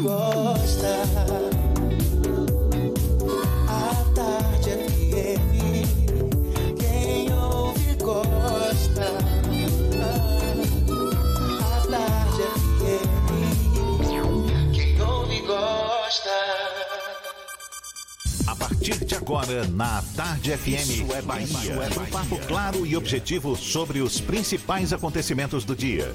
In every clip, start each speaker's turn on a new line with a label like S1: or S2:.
S1: gosta. A Tarde FM, quem ouve gosta. A Tarde FM, quem ouve gosta. A
S2: partir de agora, na Tarde FM, Isso é Bahia. Um papo claro e objetivo sobre os principais acontecimentos do dia.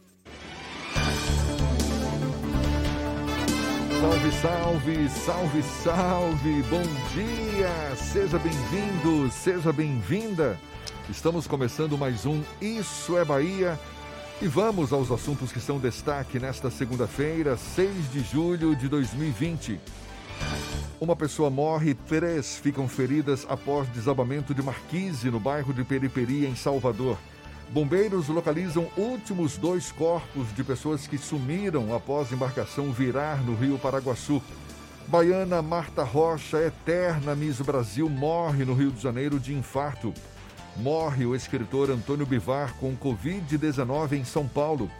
S3: Salve, salve, salve, salve, bom dia, seja bem-vindo, seja bem-vinda. Estamos começando mais um Isso é Bahia e vamos aos assuntos que são destaque nesta segunda-feira, 6 de julho de 2020. Uma pessoa morre, três ficam feridas após desabamento de marquise no bairro de Periperi, em Salvador. Bombeiros localizam últimos dois corpos de pessoas que sumiram após embarcação virar no rio Paraguaçu. Baiana Marta Rocha, eterna Miss Brasil, morre no Rio de Janeiro de infarto. Morre o escritor Antônio Bivar com Covid-19 em São Paulo.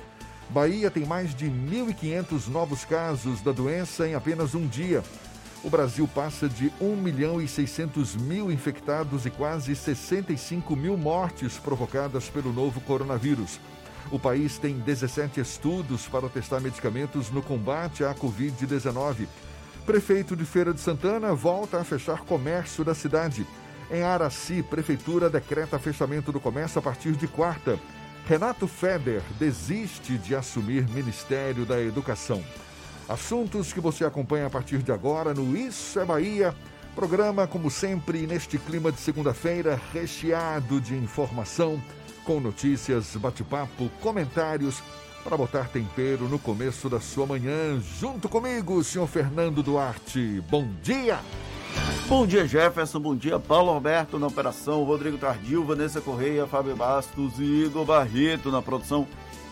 S3: Bahia tem mais de 1.500 novos casos da doença em apenas um dia. O Brasil passa de 1 milhão e 600 mil infectados e quase 65 mil mortes provocadas pelo novo coronavírus. O país tem 17 estudos para testar medicamentos no combate à Covid-19. Prefeito de Feira de Santana volta a fechar comércio da cidade. Em Araci, Prefeitura decreta fechamento do comércio a partir de quarta. Renato Feder desiste de assumir Ministério da Educação. Assuntos que você acompanha a partir de agora no Isso é Bahia. Programa, como sempre, neste clima de segunda-feira, recheado de informação, com notícias, bate-papo, comentários, para botar tempero no começo da sua manhã. Junto comigo, senhor Fernando Duarte. Bom dia!
S4: Bom dia, Jefferson. Bom dia, Paulo Roberto na operação, Rodrigo Tardio, Vanessa Correia, Fábio Bastos e Igor Barreto na produção.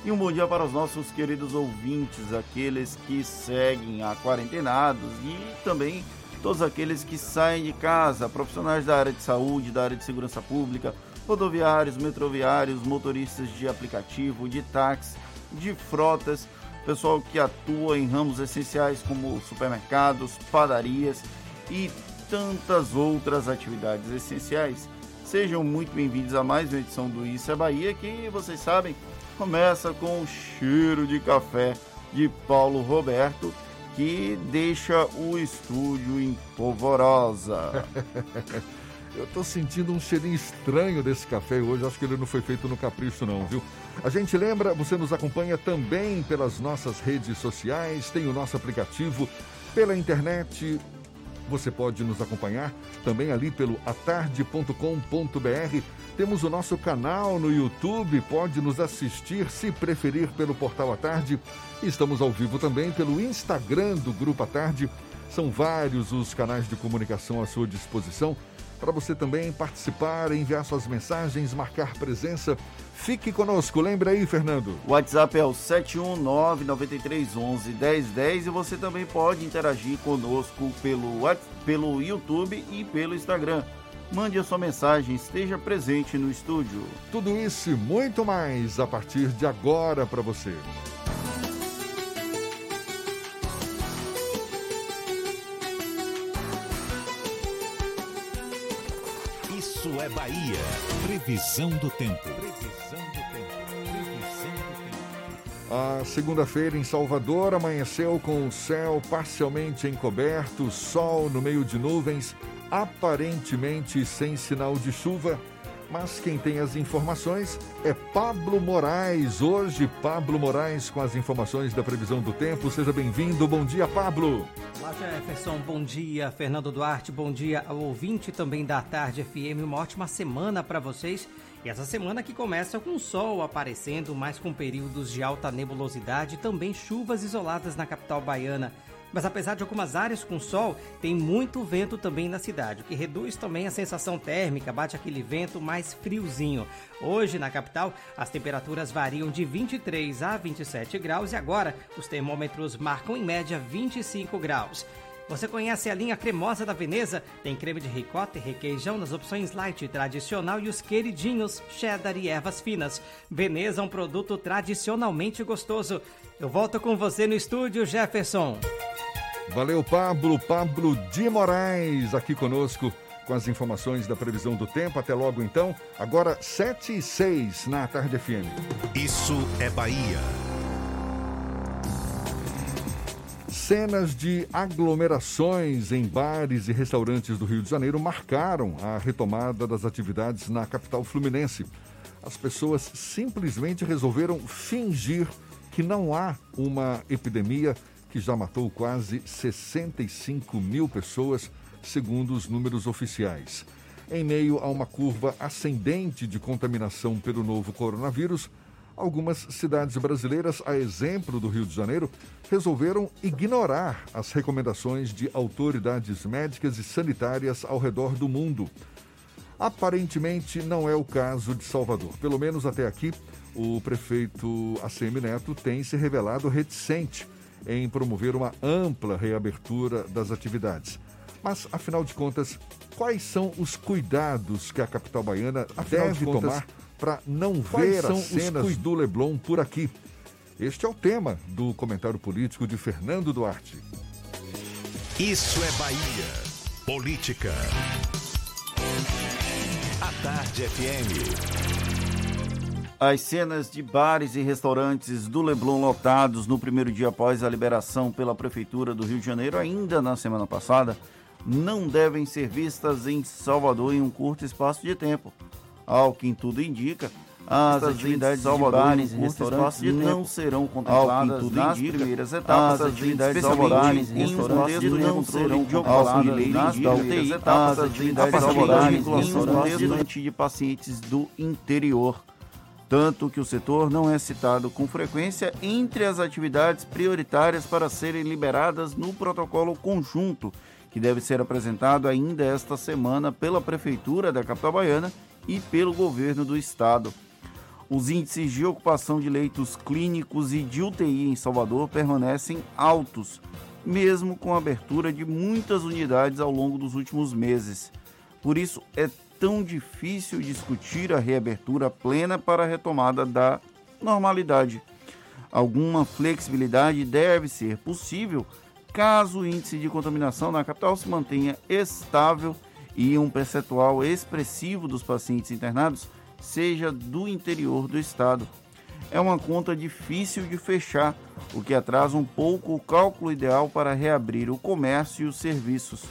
S4: E um bom dia para os nossos queridos ouvintes, aqueles que seguem a quarentenados e também todos aqueles que saem de casa, profissionais da área de saúde, da área de segurança pública, rodoviários, metroviários, motoristas de aplicativo, de táxi, de frotas, pessoal que atua em ramos essenciais como supermercados, padarias e tantas outras atividades essenciais. Sejam muito bem-vindos a mais uma edição do Isso é Bahia, que vocês sabem começa com o cheiro de café de Paulo Roberto, que deixa o estúdio em polvorosa.
S3: Eu tô sentindo um cheirinho estranho desse café hoje. Acho que ele não foi feito no capricho, não, viu? A gente lembra, você nos acompanha também pelas nossas redes sociais, tem o nosso aplicativo pela internet. Você pode nos acompanhar também ali pelo atarde.com.br. Temos o nosso canal no YouTube, pode nos assistir se preferir pelo portal A Tarde. Estamos ao vivo também pelo Instagram do Grupo A Tarde. São vários os canais de comunicação à sua disposição para você também participar, enviar suas mensagens, marcar presença. Fique conosco, lembra aí, Fernando.
S4: O WhatsApp é o 71993111010 e você também pode interagir conosco pelo, pelo YouTube e pelo Instagram. Mande a sua mensagem, esteja presente no estúdio.
S3: Tudo isso e muito mais a partir de agora para você.
S2: Bahia. Previsão do tempo. Previsão do tempo. Previsão do tempo.
S3: A segunda-feira em Salvador amanheceu com o céu parcialmente encoberto, sol no meio de nuvens, aparentemente sem sinal de chuva. Mas quem tem as informações é Pablo Moraes. Hoje, Pablo Moraes com as informações da previsão do tempo. Seja bem-vindo. Bom dia, Pablo.
S5: Olá, Jefferson. Bom dia. Fernando Duarte, bom dia ao ouvinte também da Tarde FM. Uma ótima semana para vocês. E essa semana que começa com o sol aparecendo, mas com períodos de alta nebulosidade e também chuvas isoladas na capital baiana. Mas apesar de algumas áreas com sol, tem muito vento também na cidade, o que reduz também a sensação térmica, bate aquele vento mais friozinho. Hoje, na capital, as temperaturas variam de 23 a 27 graus e agora os termômetros marcam em média 25 graus. Você conhece a linha cremosa da Veneza? Tem creme de ricota e requeijão nas opções light, tradicional e os queridinhos, cheddar e ervas finas. Veneza é um produto tradicionalmente gostoso. Eu volto com você no estúdio, Jefferson.
S3: Valeu, Pablo. Pablo de Moraes aqui conosco com as informações da previsão do tempo. Até logo, então. Agora, 7 e 6 na Tarde FM.
S2: Isso é Bahia.
S3: Cenas de aglomerações em bares e restaurantes do Rio de Janeiro marcaram a retomada das atividades na capital fluminense. As pessoas simplesmente resolveram fingir que não há uma epidemia que já matou quase 65 mil pessoas, segundo os números oficiais. Em meio a uma curva ascendente de contaminação pelo novo coronavírus, algumas cidades brasileiras, a exemplo do Rio de Janeiro, resolveram ignorar as recomendações de autoridades médicas e sanitárias ao redor do mundo. Aparentemente não é o caso de Salvador. Pelo menos até aqui, o prefeito ACM Neto tem se revelado reticente em promover uma ampla reabertura das atividades. Mas, afinal de contas, quais são os cuidados que a capital baiana afinal deve de tomar para não ver as cenas do Leblon por aqui? Este é o tema do comentário político de Fernando Duarte.
S2: Isso é Bahia. Política. A Tarde FM.
S4: As cenas de bares e restaurantes do Leblon lotados no primeiro dia após a liberação pela Prefeitura do Rio de Janeiro, ainda na semana passada, não devem ser vistas em Salvador em um curto espaço de tempo. Ao que tudo indica, as atividades de bares e restaurantes não serão contempladas tudo nas indica, primeiras etapas. As atividades de bares e restaurantes não serão contempladas nas primeiras etapas. As atividades de Salvador em contexto de pacientes do interior tanto que o setor não é citado com frequência entre as atividades prioritárias para serem liberadas no protocolo conjunto, que deve ser apresentado ainda esta semana pela Prefeitura da capital baiana e pelo governo do estado. Os índices de ocupação de leitos clínicos e de UTI em Salvador permanecem altos, mesmo com a abertura de muitas unidades ao longo dos últimos meses. Por isso, é tão difícil discutir a reabertura plena para a retomada da normalidade. Alguma flexibilidade deve ser possível caso o índice de contaminação na capital se mantenha estável e um percentual expressivo dos pacientes internados seja do interior do estado. É uma conta difícil de fechar, o que atrasa um pouco o cálculo ideal para reabrir o comércio e os serviços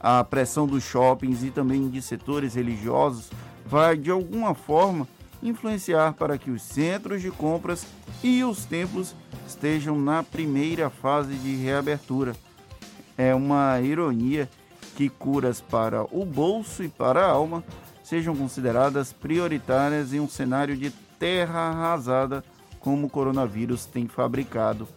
S4: a pressão dos shoppings e também de setores religiosos vai de alguma forma influenciar para que os centros de compras e os templos estejam na primeira fase de reabertura. É uma ironia que curas para o bolso e para a alma sejam consideradas prioritárias em um cenário de terra arrasada como o coronavírus tem fabricado.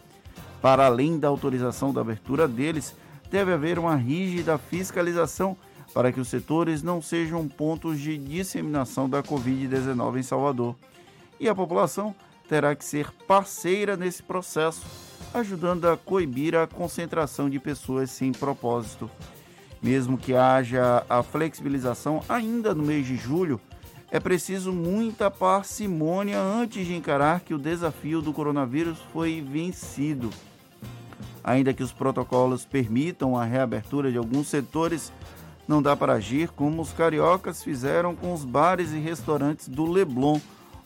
S4: Para além da autorização da abertura deles, deve haver uma rígida fiscalização para que os setores não sejam pontos de disseminação da Covid-19 em Salvador. E a população terá que ser parceira nesse processo, ajudando a coibir a concentração de pessoas sem propósito. Mesmo que haja a flexibilização ainda no mês de julho, é preciso muita parcimônia antes de encarar que o desafio do coronavírus foi vencido. Ainda que os protocolos permitam a reabertura de alguns setores, não dá para agir como os cariocas fizeram com os bares e restaurantes do Leblon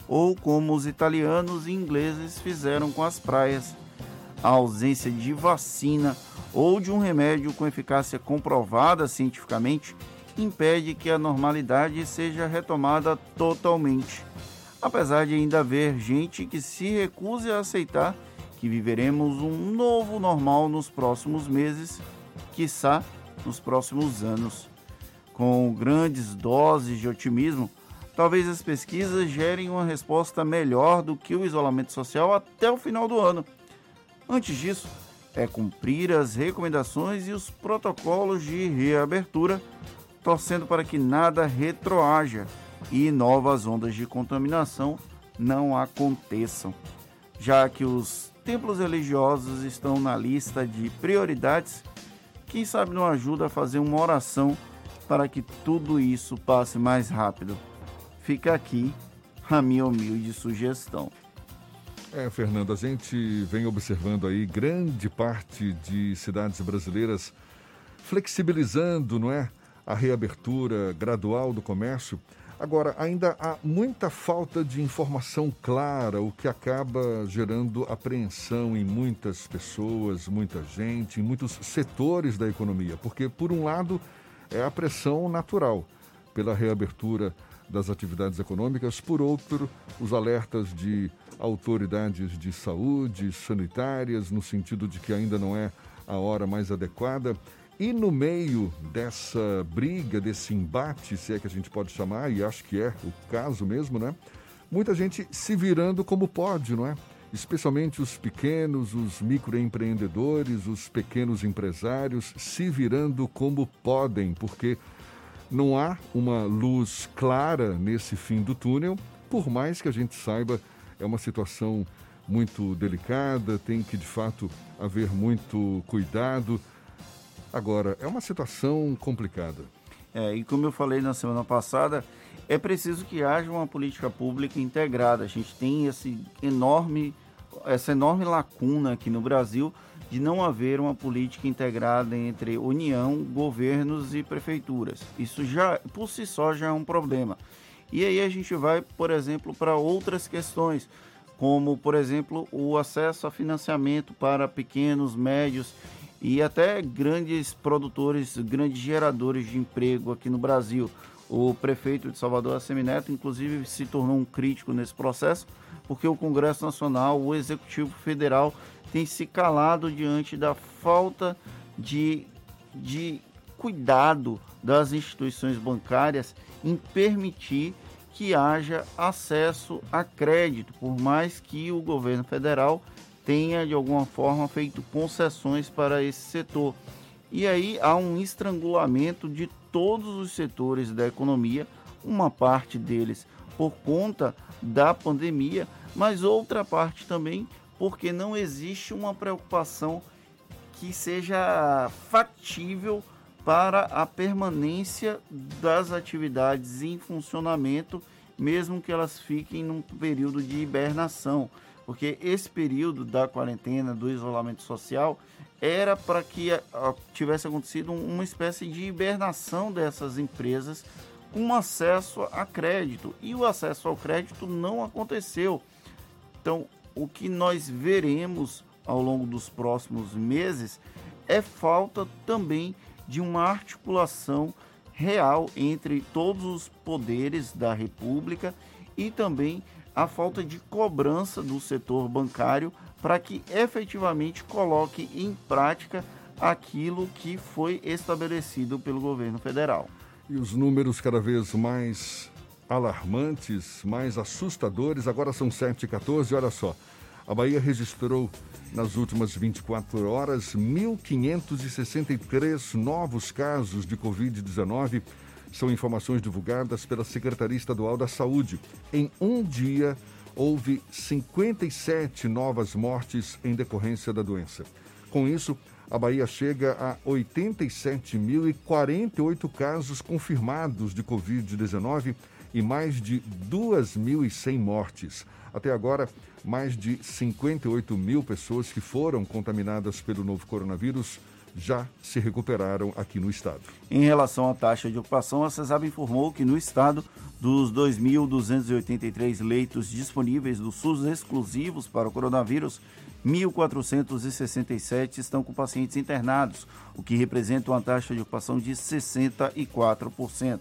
S4: ou como os italianos e ingleses fizeram com as praias. A ausência de vacina ou de um remédio com eficácia comprovada cientificamente impede que a normalidade seja retomada totalmente. Apesar de ainda haver gente que se recuse a aceitar que viveremos um novo normal nos próximos meses quiçá, nos próximos anos. Com grandes doses de otimismo, talvez as pesquisas gerem uma resposta melhor do que o isolamento social até o final do ano. Antes disso, é cumprir as recomendações e os protocolos de reabertura, torcendo para que nada retroaja e novas ondas de contaminação não aconteçam, já que os templos religiosos estão na lista de prioridades. Quem sabe não ajuda a fazer uma oração para que tudo isso passe mais rápido. Fica aqui a minha humilde sugestão.
S3: É, Fernando, a gente vem observando aí grande parte de cidades brasileiras flexibilizando, não é, a reabertura gradual do comércio. Agora, ainda há muita falta de informação clara, o que acaba gerando apreensão em muitas pessoas, muita gente, em muitos setores da economia, porque, por um lado, é a pressão natural pela reabertura das atividades econômicas, por outro, os alertas de autoridades de saúde, sanitárias, no sentido de que ainda não é a hora mais adequada. E no meio dessa briga, desse embate, se é que a gente pode chamar, e acho que é o caso mesmo, né? Muita gente se virando como pode, não é? Especialmente os pequenos, os microempreendedores, os pequenos empresários se virando como podem, porque não há uma luz clara nesse fim do túnel, por mais que a gente saiba, é uma situação muito delicada, tem que de fato haver muito cuidado Agora, é uma situação complicada.
S4: É, e como eu falei na semana passada, é preciso que haja uma política pública integrada. A gente tem esse enorme, essa enorme lacuna aqui no Brasil de não haver uma política integrada entre União, governos e prefeituras. Isso já, por si só, já é um problema. E aí a gente vai, por exemplo, para outras questões, como, por exemplo, o acesso a financiamento para pequenos, médios e até grandes produtores, grandes geradores de emprego aqui no Brasil. O prefeito de Salvador, Assemineto, inclusive se tornou um crítico nesse processo, porque o Congresso Nacional, o Executivo Federal, tem se calado diante da falta de, de cuidado das instituições bancárias em permitir que haja acesso a crédito, por mais que o governo federal tenha de alguma forma feito concessões para esse setor. E aí há um estrangulamento de todos os setores da economia, uma parte deles por conta da pandemia, mas outra parte também porque não existe uma preocupação que seja factível para a permanência das atividades em funcionamento, mesmo que elas fiquem num período de hibernação porque esse período da quarentena, do isolamento social, era para que a, a, tivesse acontecido uma espécie de hibernação dessas empresas com acesso a crédito. E o acesso ao crédito não aconteceu. Então, o que nós veremos ao longo dos próximos meses é falta também de uma articulação real entre todos os poderes da República e também a falta de cobrança do setor bancário para que efetivamente coloque em prática aquilo que foi estabelecido pelo governo federal.
S3: E os números cada vez mais alarmantes, mais assustadores, agora são 7 e 14, olha só. A Bahia registrou nas últimas 24 horas 1.563 novos casos de Covid-19 são informações divulgadas pela Secretaria Estadual da Saúde. Em um dia, houve 57 novas mortes em decorrência da doença. Com isso, a Bahia chega a 87.048 casos confirmados de Covid-19 e mais de 2.100 mortes. Até agora, mais de 58 mil pessoas que foram contaminadas pelo novo coronavírus já se recuperaram aqui no estado.
S4: Em relação à taxa de ocupação, a CESAB informou que no estado, dos 2.283 leitos disponíveis do SUS exclusivos para o coronavírus, 1.467 estão com pacientes internados, o que representa uma taxa de ocupação de 64%.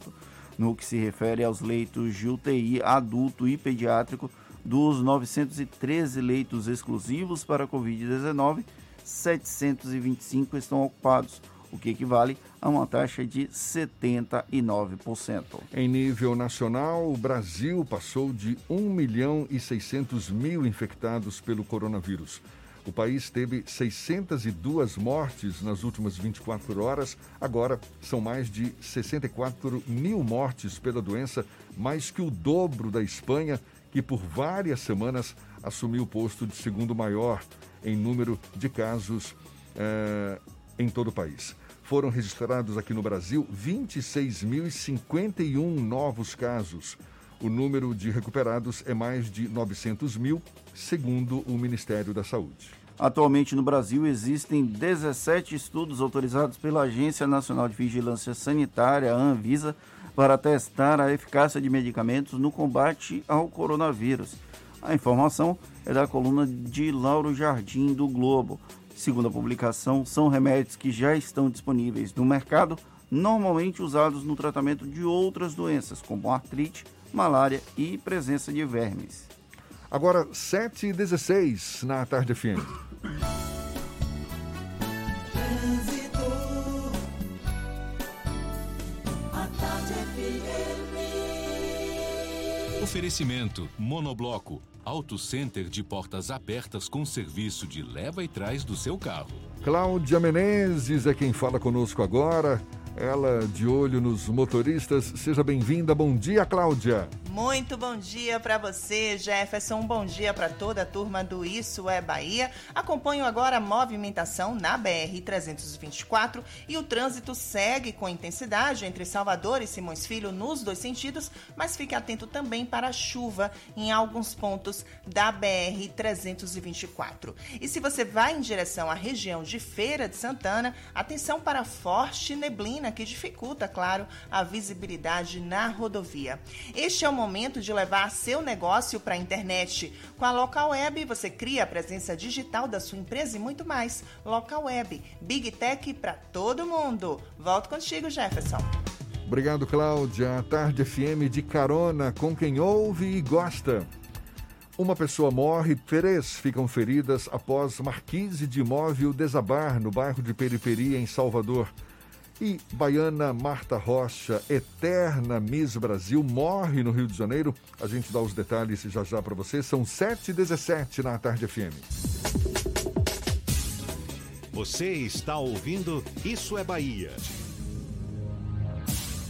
S4: No que se refere aos leitos de UTI adulto e pediátrico, dos 913 leitos exclusivos para a Covid-19, 725 estão ocupados, o que equivale a uma taxa de 79%.
S3: Em nível nacional, o Brasil passou de 1 milhão e 600 mil infectados pelo coronavírus. O país teve 602 mortes nas últimas 24 horas. Agora são mais de 64 mil mortes pela doença, mais que o dobro da Espanha, que por várias semanas assumiu o posto de segundo maior em número de casos eh, em todo o país. Foram registrados aqui no Brasil 26.051 novos casos. O número de recuperados é mais de 900 mil, segundo o Ministério da Saúde.
S4: Atualmente no Brasil existem 17 estudos autorizados pela Agência Nacional de Vigilância Sanitária, a Anvisa, para testar a eficácia de medicamentos no combate ao coronavírus. A informação é da coluna de Lauro Jardim do Globo. Segundo a publicação, são remédios que já estão disponíveis no mercado, normalmente usados no tratamento de outras doenças, como artrite, malária e presença de vermes.
S3: Agora, 7h16 na Tarde FM.
S6: Oferecimento Monobloco, Auto Center de portas abertas com serviço de leva e trás do seu carro.
S3: Cláudia Menezes é quem fala conosco agora. Ela de olho nos motoristas. Seja bem-vinda. Bom dia, Cláudia.
S7: Muito bom dia para você, Jefferson. Bom dia para toda a turma do Isso é Bahia. Acompanho agora a movimentação na BR-324 e o trânsito segue com intensidade entre Salvador e Simões Filho nos dois sentidos, mas fique atento também para a chuva em alguns pontos da BR-324. E se você vai em direção à região de Feira de Santana, atenção para forte neblina que dificulta, claro, a visibilidade na rodovia. Este é o momento de levar seu negócio para a internet. Com a Local Web, você cria a presença digital da sua empresa e muito mais. Local Web, Big Tech para todo mundo. Volto contigo, Jefferson.
S3: Obrigado, Cláudia. A Tarde FM de carona com quem ouve e gosta. Uma pessoa morre, três ficam feridas após marquise de imóvel desabar no bairro de Periferia, em Salvador. E baiana Marta Rocha, eterna Miss Brasil, morre no Rio de Janeiro. A gente dá os detalhes já já para você. São 7h17 na Tarde FM.
S2: Você está ouvindo Isso é Bahia.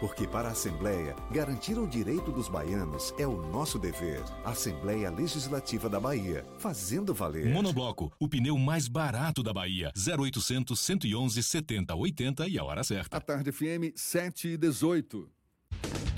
S8: Porque para a Assembleia, garantir o direito dos baianos é o nosso dever. Assembleia Legislativa da Bahia, fazendo valer.
S6: Monobloco, o pneu mais barato da Bahia. 0800 111 70 80 e a hora certa.
S3: A Tarde FM 7 e 18.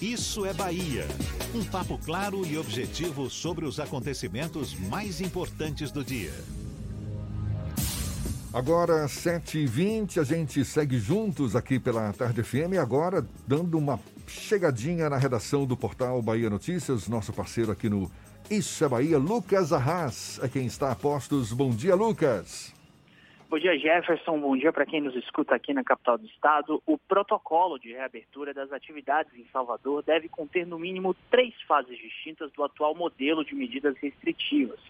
S2: Isso é Bahia. Um papo claro e objetivo sobre os acontecimentos mais importantes do dia.
S3: Agora, 7h20, a gente segue juntos aqui pela Tarde FM, agora dando uma chegadinha na redação do portal Bahia Notícias, nosso parceiro aqui no Isso é Bahia, Lucas Arras, é quem está a postos. Bom dia, Lucas.
S9: Bom dia, Jefferson. Bom dia para quem nos escuta aqui na capital do estado. O protocolo de reabertura das atividades em Salvador deve conter no mínimo três fases distintas do atual modelo de medidas restritivas.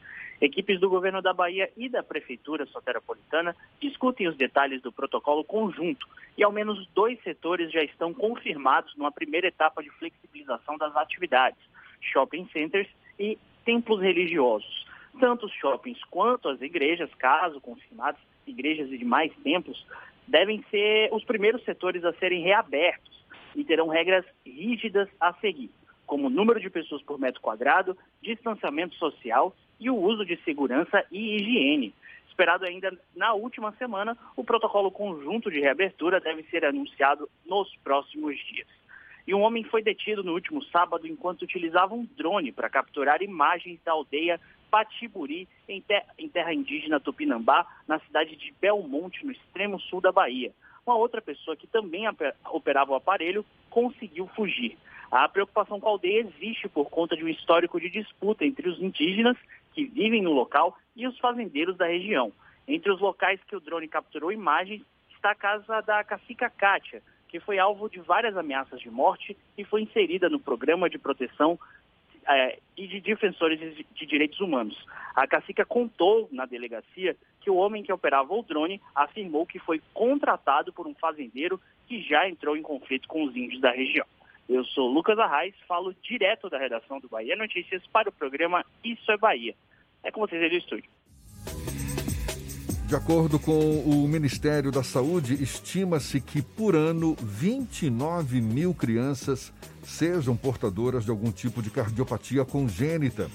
S9: Equipes do governo da Bahia e da Prefeitura Soteropolitana discutem os detalhes do protocolo conjunto e ao menos dois setores já estão confirmados numa primeira etapa de flexibilização das atividades: shopping centers e templos religiosos. Tanto os shoppings quanto as igrejas, caso confirmados, igrejas e demais templos, devem ser os primeiros setores a serem reabertos e terão regras rígidas a seguir, como número de pessoas por metro quadrado, distanciamento social e o uso de segurança e higiene. Esperado ainda na última semana, o protocolo conjunto de reabertura deve ser anunciado nos próximos dias. E um homem foi detido no último sábado enquanto utilizava um drone para capturar imagens da aldeia Patiburi, em, em terra indígena Tupinambá, na cidade de Belmonte, no extremo sul da Bahia. Uma outra pessoa que também operava o aparelho conseguiu fugir. A preocupação com a aldeia existe por conta de um histórico de disputa entre os indígenas que vivem no local e os fazendeiros da região. Entre os locais que o drone capturou imagens está a casa da cacica Kátia, que foi alvo de várias ameaças de morte e foi inserida no programa de proteção é, e de defensores de, de direitos humanos. A cacica contou na delegacia que o homem que operava o drone afirmou que foi contratado por um fazendeiro que já entrou em conflito com os índios da região. Eu sou Lucas Arraes, falo direto da redação do Bahia Notícias para o programa Isso é Bahia. É com vocês aí do estúdio.
S3: De acordo com o Ministério da Saúde, estima-se que por ano 29 mil crianças sejam portadoras de algum tipo de cardiopatia congênita,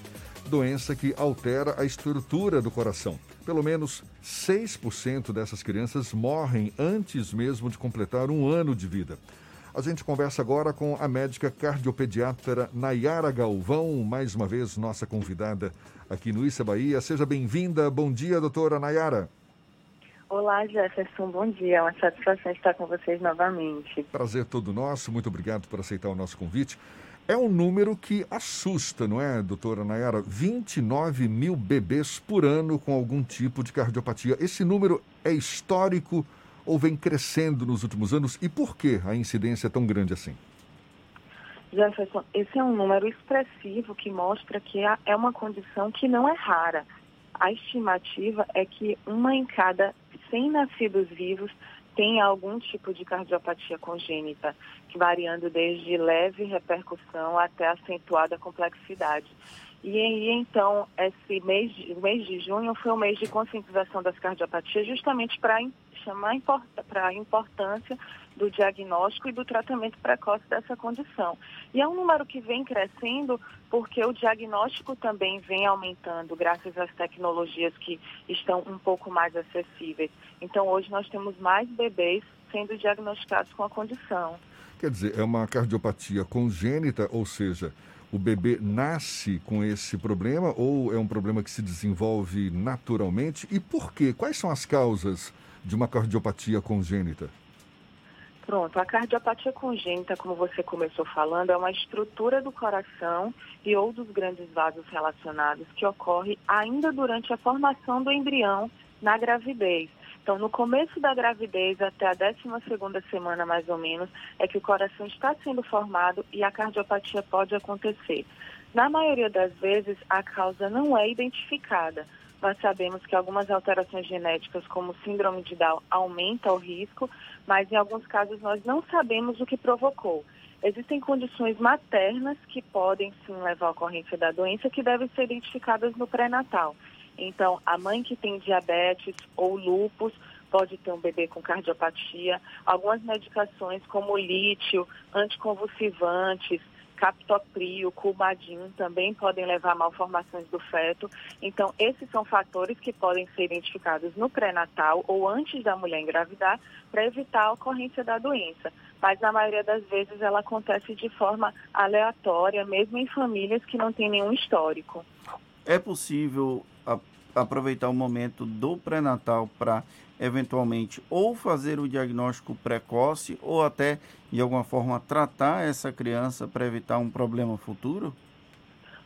S3: doença que altera a estrutura do coração. Pelo menos 6% dessas crianças morrem antes mesmo de completar um ano de vida. A gente conversa agora com a médica cardiopediatra Nayara Galvão, mais uma vez nossa convidada aqui no Issa Bahia. Seja bem-vinda. Bom dia, doutora Nayara.
S10: Olá, Jefferson, bom dia. É uma satisfação estar com vocês novamente.
S3: Prazer todo nosso, muito obrigado por aceitar o nosso convite. É um número que assusta, não é, doutora Nayara? 29 mil bebês por ano com algum tipo de cardiopatia. Esse número é histórico ou vem crescendo nos últimos anos? E por que a incidência é tão grande assim?
S10: Jefferson, esse é um número expressivo que mostra que é uma condição que não é rara. A estimativa é que uma em cada 100 nascidos vivos tem algum tipo de cardiopatia congênita, variando desde leve repercussão até acentuada complexidade. E aí, então, esse mês de, mês de junho foi o mês de conscientização das cardiopatias, justamente para chamar para a importância do diagnóstico e do tratamento precoce dessa condição. E é um número que vem crescendo porque o diagnóstico também vem aumentando graças às tecnologias que estão um pouco mais acessíveis. Então, hoje nós temos mais bebês sendo diagnosticados com a condição.
S3: Quer dizer, é uma cardiopatia congênita, ou seja, o bebê nasce com esse problema ou é um problema que se desenvolve naturalmente? E por quê? Quais são as causas de uma cardiopatia congênita?
S10: Pronto, a cardiopatia congênita, como você começou falando, é uma estrutura do coração e ou dos grandes vasos relacionados que ocorre ainda durante a formação do embrião na gravidez. Então, no começo da gravidez, até a 12ª semana mais ou menos, é que o coração está sendo formado e a cardiopatia pode acontecer. Na maioria das vezes, a causa não é identificada, nós sabemos que algumas alterações genéticas, como síndrome de Down, aumentam o risco, mas em alguns casos nós não sabemos o que provocou. Existem condições maternas que podem sim levar à ocorrência da doença que devem ser identificadas no pré-natal. Então, a mãe que tem diabetes ou lúpus pode ter um bebê com cardiopatia. Algumas medicações como lítio, anticonvulsivantes, captopril, culbadin também podem levar a malformações do feto. Então, esses são fatores que podem ser identificados no pré-natal ou antes da mulher engravidar para evitar a ocorrência da doença. Mas, na maioria das vezes, ela acontece de forma aleatória, mesmo em famílias que não têm nenhum histórico.
S4: É possível aproveitar o momento do pré-natal para eventualmente ou fazer o diagnóstico precoce ou até de alguma forma tratar essa criança para evitar um problema futuro?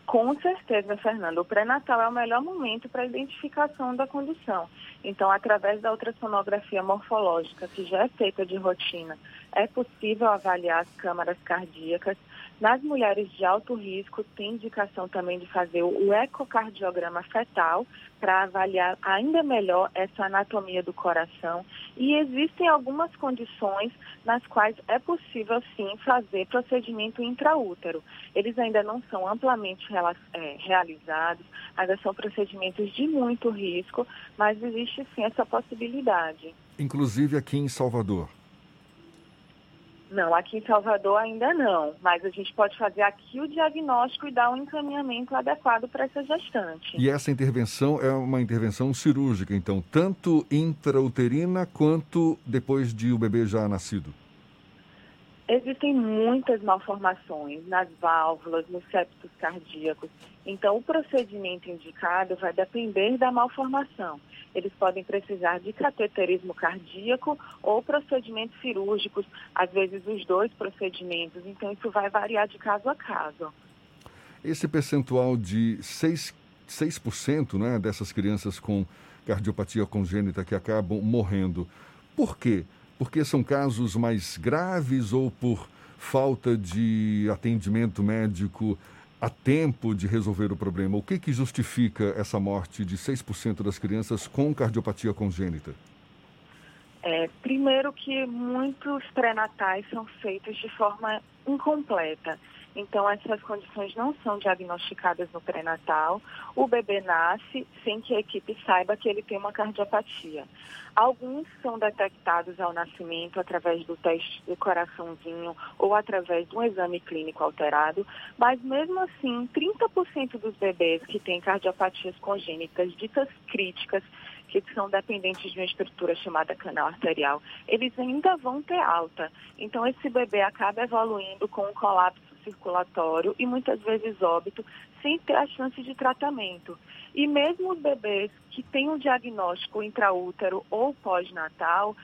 S10: Com certeza, Fernando. O pré-natal é o melhor momento para a identificação da condição. Então, através da ultrassonografia morfológica, que já é feita de rotina, é possível avaliar as câmaras cardíacas. Nas mulheres de alto risco, tem indicação também de fazer o ecocardiograma fetal para avaliar ainda melhor essa anatomia do coração. E existem algumas condições nas quais é possível, sim, fazer procedimento intraútero. Eles ainda não são amplamente é, realizados, ainda são procedimentos de muito risco, mas existe, sim, essa possibilidade.
S3: Inclusive aqui em Salvador.
S10: Não, aqui em Salvador ainda não, mas a gente pode fazer aqui o diagnóstico e dar um encaminhamento adequado para essa gestante.
S3: E essa intervenção é uma intervenção cirúrgica, então, tanto intrauterina quanto depois de o bebê já nascido?
S10: Existem muitas malformações nas válvulas, nos septos cardíacos. Então, o procedimento indicado vai depender da malformação. Eles podem precisar de cateterismo cardíaco ou procedimentos cirúrgicos, às vezes os dois procedimentos. Então, isso vai variar de caso a caso.
S3: Esse percentual de 6%, 6% né, dessas crianças com cardiopatia congênita que acabam morrendo, por quê? Porque são casos mais graves ou por falta de atendimento médico a tempo de resolver o problema? O que, que justifica essa morte de 6% das crianças com cardiopatia congênita?
S10: É, primeiro que muitos pré-natais são feitos de forma incompleta. Então, essas condições não são diagnosticadas no pré-natal. O bebê nasce sem que a equipe saiba que ele tem uma cardiopatia. Alguns são detectados ao nascimento através do teste do coraçãozinho ou através de um exame clínico alterado, mas mesmo assim, 30% dos bebês que têm cardiopatias congênitas ditas críticas, que são dependentes de uma estrutura chamada canal arterial, eles ainda vão ter alta. Então, esse bebê acaba evoluindo com um colapso circulatório e muitas vezes óbito sem ter a chance de tratamento. E mesmo os bebês que têm um diagnóstico intraútero ou pós-natal,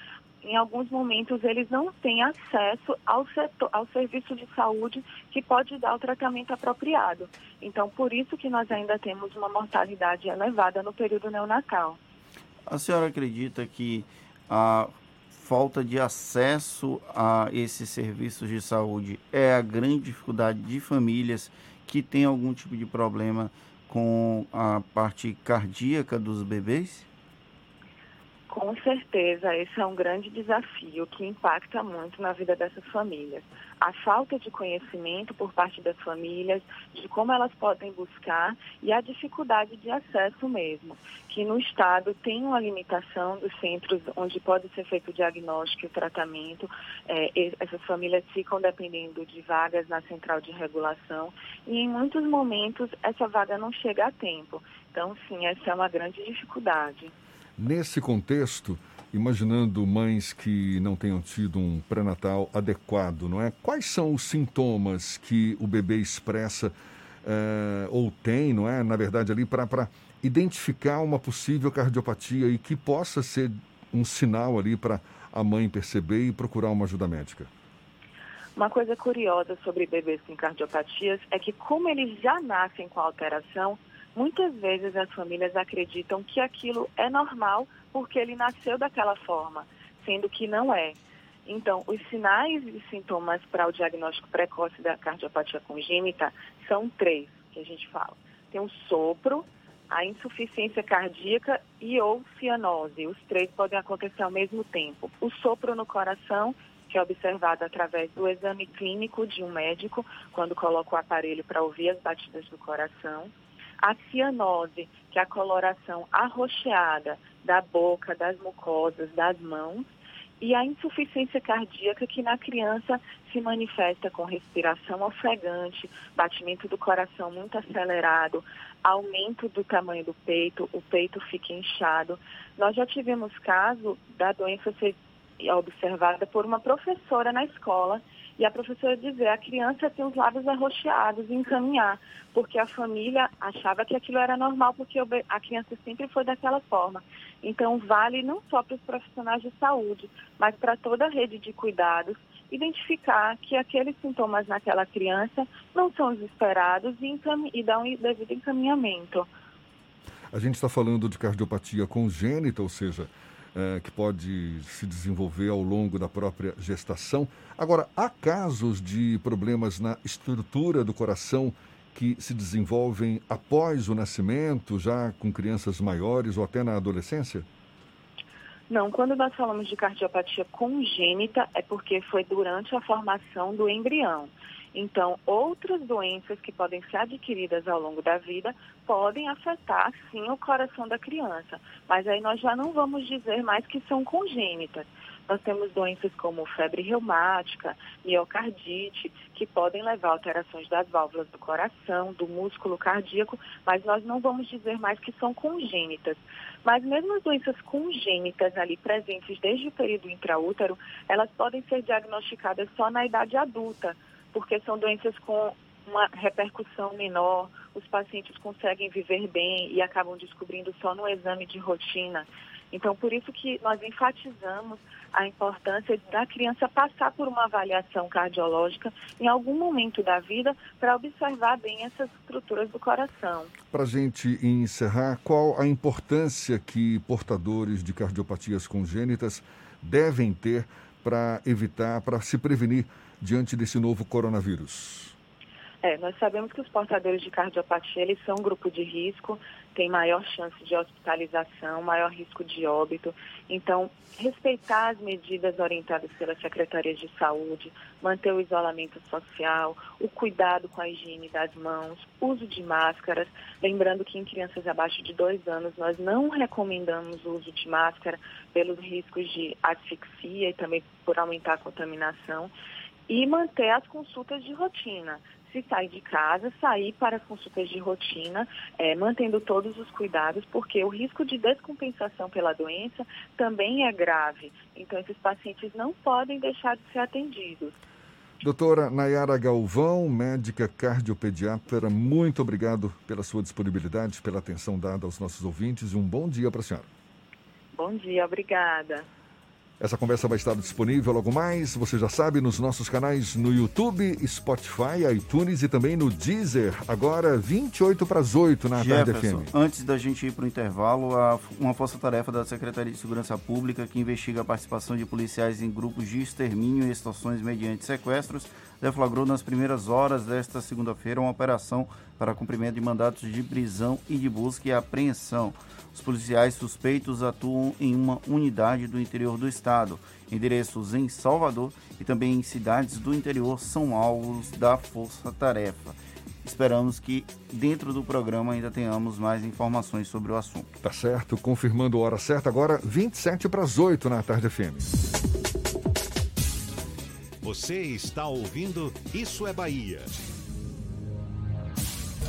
S10: em alguns momentos eles não têm acesso ao, setor, ao serviço de saúde que pode dar o tratamento apropriado. Então, por isso que nós ainda temos uma mortalidade elevada no período neonatal.
S4: A senhora acredita que a falta de acesso a esses serviços de saúde é a grande dificuldade de famílias que têm algum tipo de problema com a parte cardíaca dos bebês?
S10: Com certeza, esse é um grande desafio que impacta muito na vida dessas famílias. A falta de conhecimento por parte das famílias de como elas podem buscar e a dificuldade de acesso mesmo, que no estado tem uma limitação dos centros onde pode ser feito o diagnóstico e o tratamento. É, essas famílias ficam dependendo de vagas na central de regulação e em muitos momentos essa vaga não chega a tempo. Então, sim, essa é uma grande dificuldade.
S3: Nesse contexto, imaginando mães que não tenham tido um pré-natal adequado, não é? Quais são os sintomas que o bebê expressa é, ou tem, não é? Na verdade, ali para identificar uma possível cardiopatia e que possa ser um sinal ali para a mãe perceber e procurar uma ajuda médica.
S10: Uma coisa curiosa sobre bebês com cardiopatias é que, como eles já nascem com alteração, Muitas vezes as famílias acreditam que aquilo é normal porque ele nasceu daquela forma, sendo que não é. Então, os sinais e sintomas para o diagnóstico precoce da cardiopatia congênita são três que a gente fala. Tem o sopro, a insuficiência cardíaca e ou cianose. Os três podem acontecer ao mesmo tempo. O sopro no coração, que é observado através do exame clínico de um médico, quando coloca o aparelho para ouvir as batidas do coração a cianose, que é a coloração arroxeada da boca, das mucosas, das mãos, e a insuficiência cardíaca que na criança se manifesta com respiração ofegante, batimento do coração muito acelerado, aumento do tamanho do peito, o peito fica inchado. Nós já tivemos caso da doença ser observada por uma professora na escola e a professora dizer a criança tem os lábios arroxeados e encaminhar, porque a família achava que aquilo era normal, porque a criança sempre foi daquela forma. Então, vale não só para os profissionais de saúde, mas para toda a rede de cuidados, identificar que aqueles sintomas naquela criança não são os esperados e, e dar um devido encaminhamento.
S3: A gente está falando de cardiopatia congênita, ou seja, é, que pode se desenvolver ao longo da própria gestação. Agora, há casos de problemas na estrutura do coração que se desenvolvem após o nascimento, já com crianças maiores ou até na adolescência?
S10: Não, quando nós falamos de cardiopatia congênita, é porque foi durante a formação do embrião. Então, outras doenças que podem ser adquiridas ao longo da vida podem afetar, sim, o coração da criança. Mas aí nós já não vamos dizer mais que são congênitas. Nós temos doenças como febre reumática, miocardite, que podem levar a alterações das válvulas do coração, do músculo cardíaco, mas nós não vamos dizer mais que são congênitas. Mas mesmo as doenças congênitas ali presentes desde o período intraútero, elas podem ser diagnosticadas só na idade adulta, porque são doenças com uma repercussão menor, os pacientes conseguem viver bem e acabam descobrindo só no exame de rotina. Então, por isso que nós enfatizamos a importância da criança passar por uma avaliação cardiológica em algum momento da vida para observar bem essas estruturas do coração.
S3: Para a gente encerrar, qual a importância que portadores de cardiopatias congênitas devem ter para evitar, para se prevenir diante desse novo coronavírus?
S10: É, nós sabemos que os portadores de cardiopatia, eles são um grupo de risco, tem maior chance de hospitalização, maior risco de óbito. Então, respeitar as medidas orientadas pela Secretaria de Saúde, manter o isolamento social, o cuidado com a higiene das mãos, uso de máscaras. Lembrando que em crianças abaixo de dois anos nós não recomendamos o uso de máscara pelos riscos de asfixia e também por aumentar a contaminação e manter as consultas de rotina. Se sair de casa, sair para as consultas de rotina, é, mantendo todos os cuidados, porque o risco de descompensação pela doença também é grave. Então, esses pacientes não podem deixar de ser atendidos.
S3: Doutora Nayara Galvão, médica cardiopediatra, muito obrigado pela sua disponibilidade, pela atenção dada aos nossos ouvintes e um bom dia para a senhora.
S10: Bom dia, obrigada.
S3: Essa conversa vai estar disponível logo mais, você já sabe, nos nossos canais no YouTube, Spotify, iTunes e também no Deezer. Agora, 28 para as 8 na Jefferson, Tarde FM.
S4: Antes da gente ir para o intervalo, uma força-tarefa da Secretaria de Segurança Pública que investiga a participação de policiais em grupos de extermínio e extorsões mediante sequestros deflagrou nas primeiras horas desta segunda-feira uma operação para cumprimento de mandatos de prisão e de busca e apreensão. Os policiais suspeitos atuam em uma unidade do interior do estado. Endereços em Salvador e também em cidades do interior são alvos da força-tarefa. Esperamos que dentro do programa ainda tenhamos mais informações sobre o assunto.
S3: Tá certo, confirmando a hora certa, agora 27 para as 8 na tarde FM.
S2: Você está ouvindo Isso é Bahia.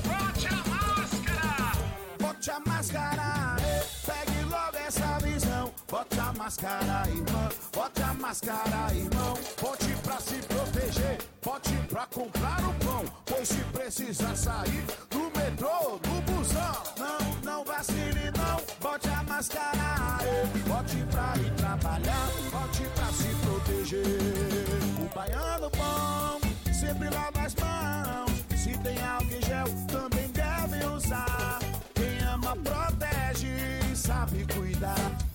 S1: Bote a máscara! Bote a máscara! Pegue logo essa visão. Bote a máscara, irmã. Bote a máscara, irmão. Bote se proteger. Bote pra comprar o pão. Pois se precisar sair do metrô, do busão. Não, não vacile, não. Bote a máscara. Bote pra ir trabalhar. Bote pra se proteger. O baiano bom sempre lava as mãos. Se tem álcool em gel, também deve usar. Quem ama, protege, sabe cuidar.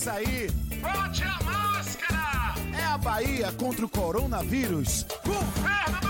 S1: Sair, bote a máscara. É a Bahia contra o coronavírus. Governo do.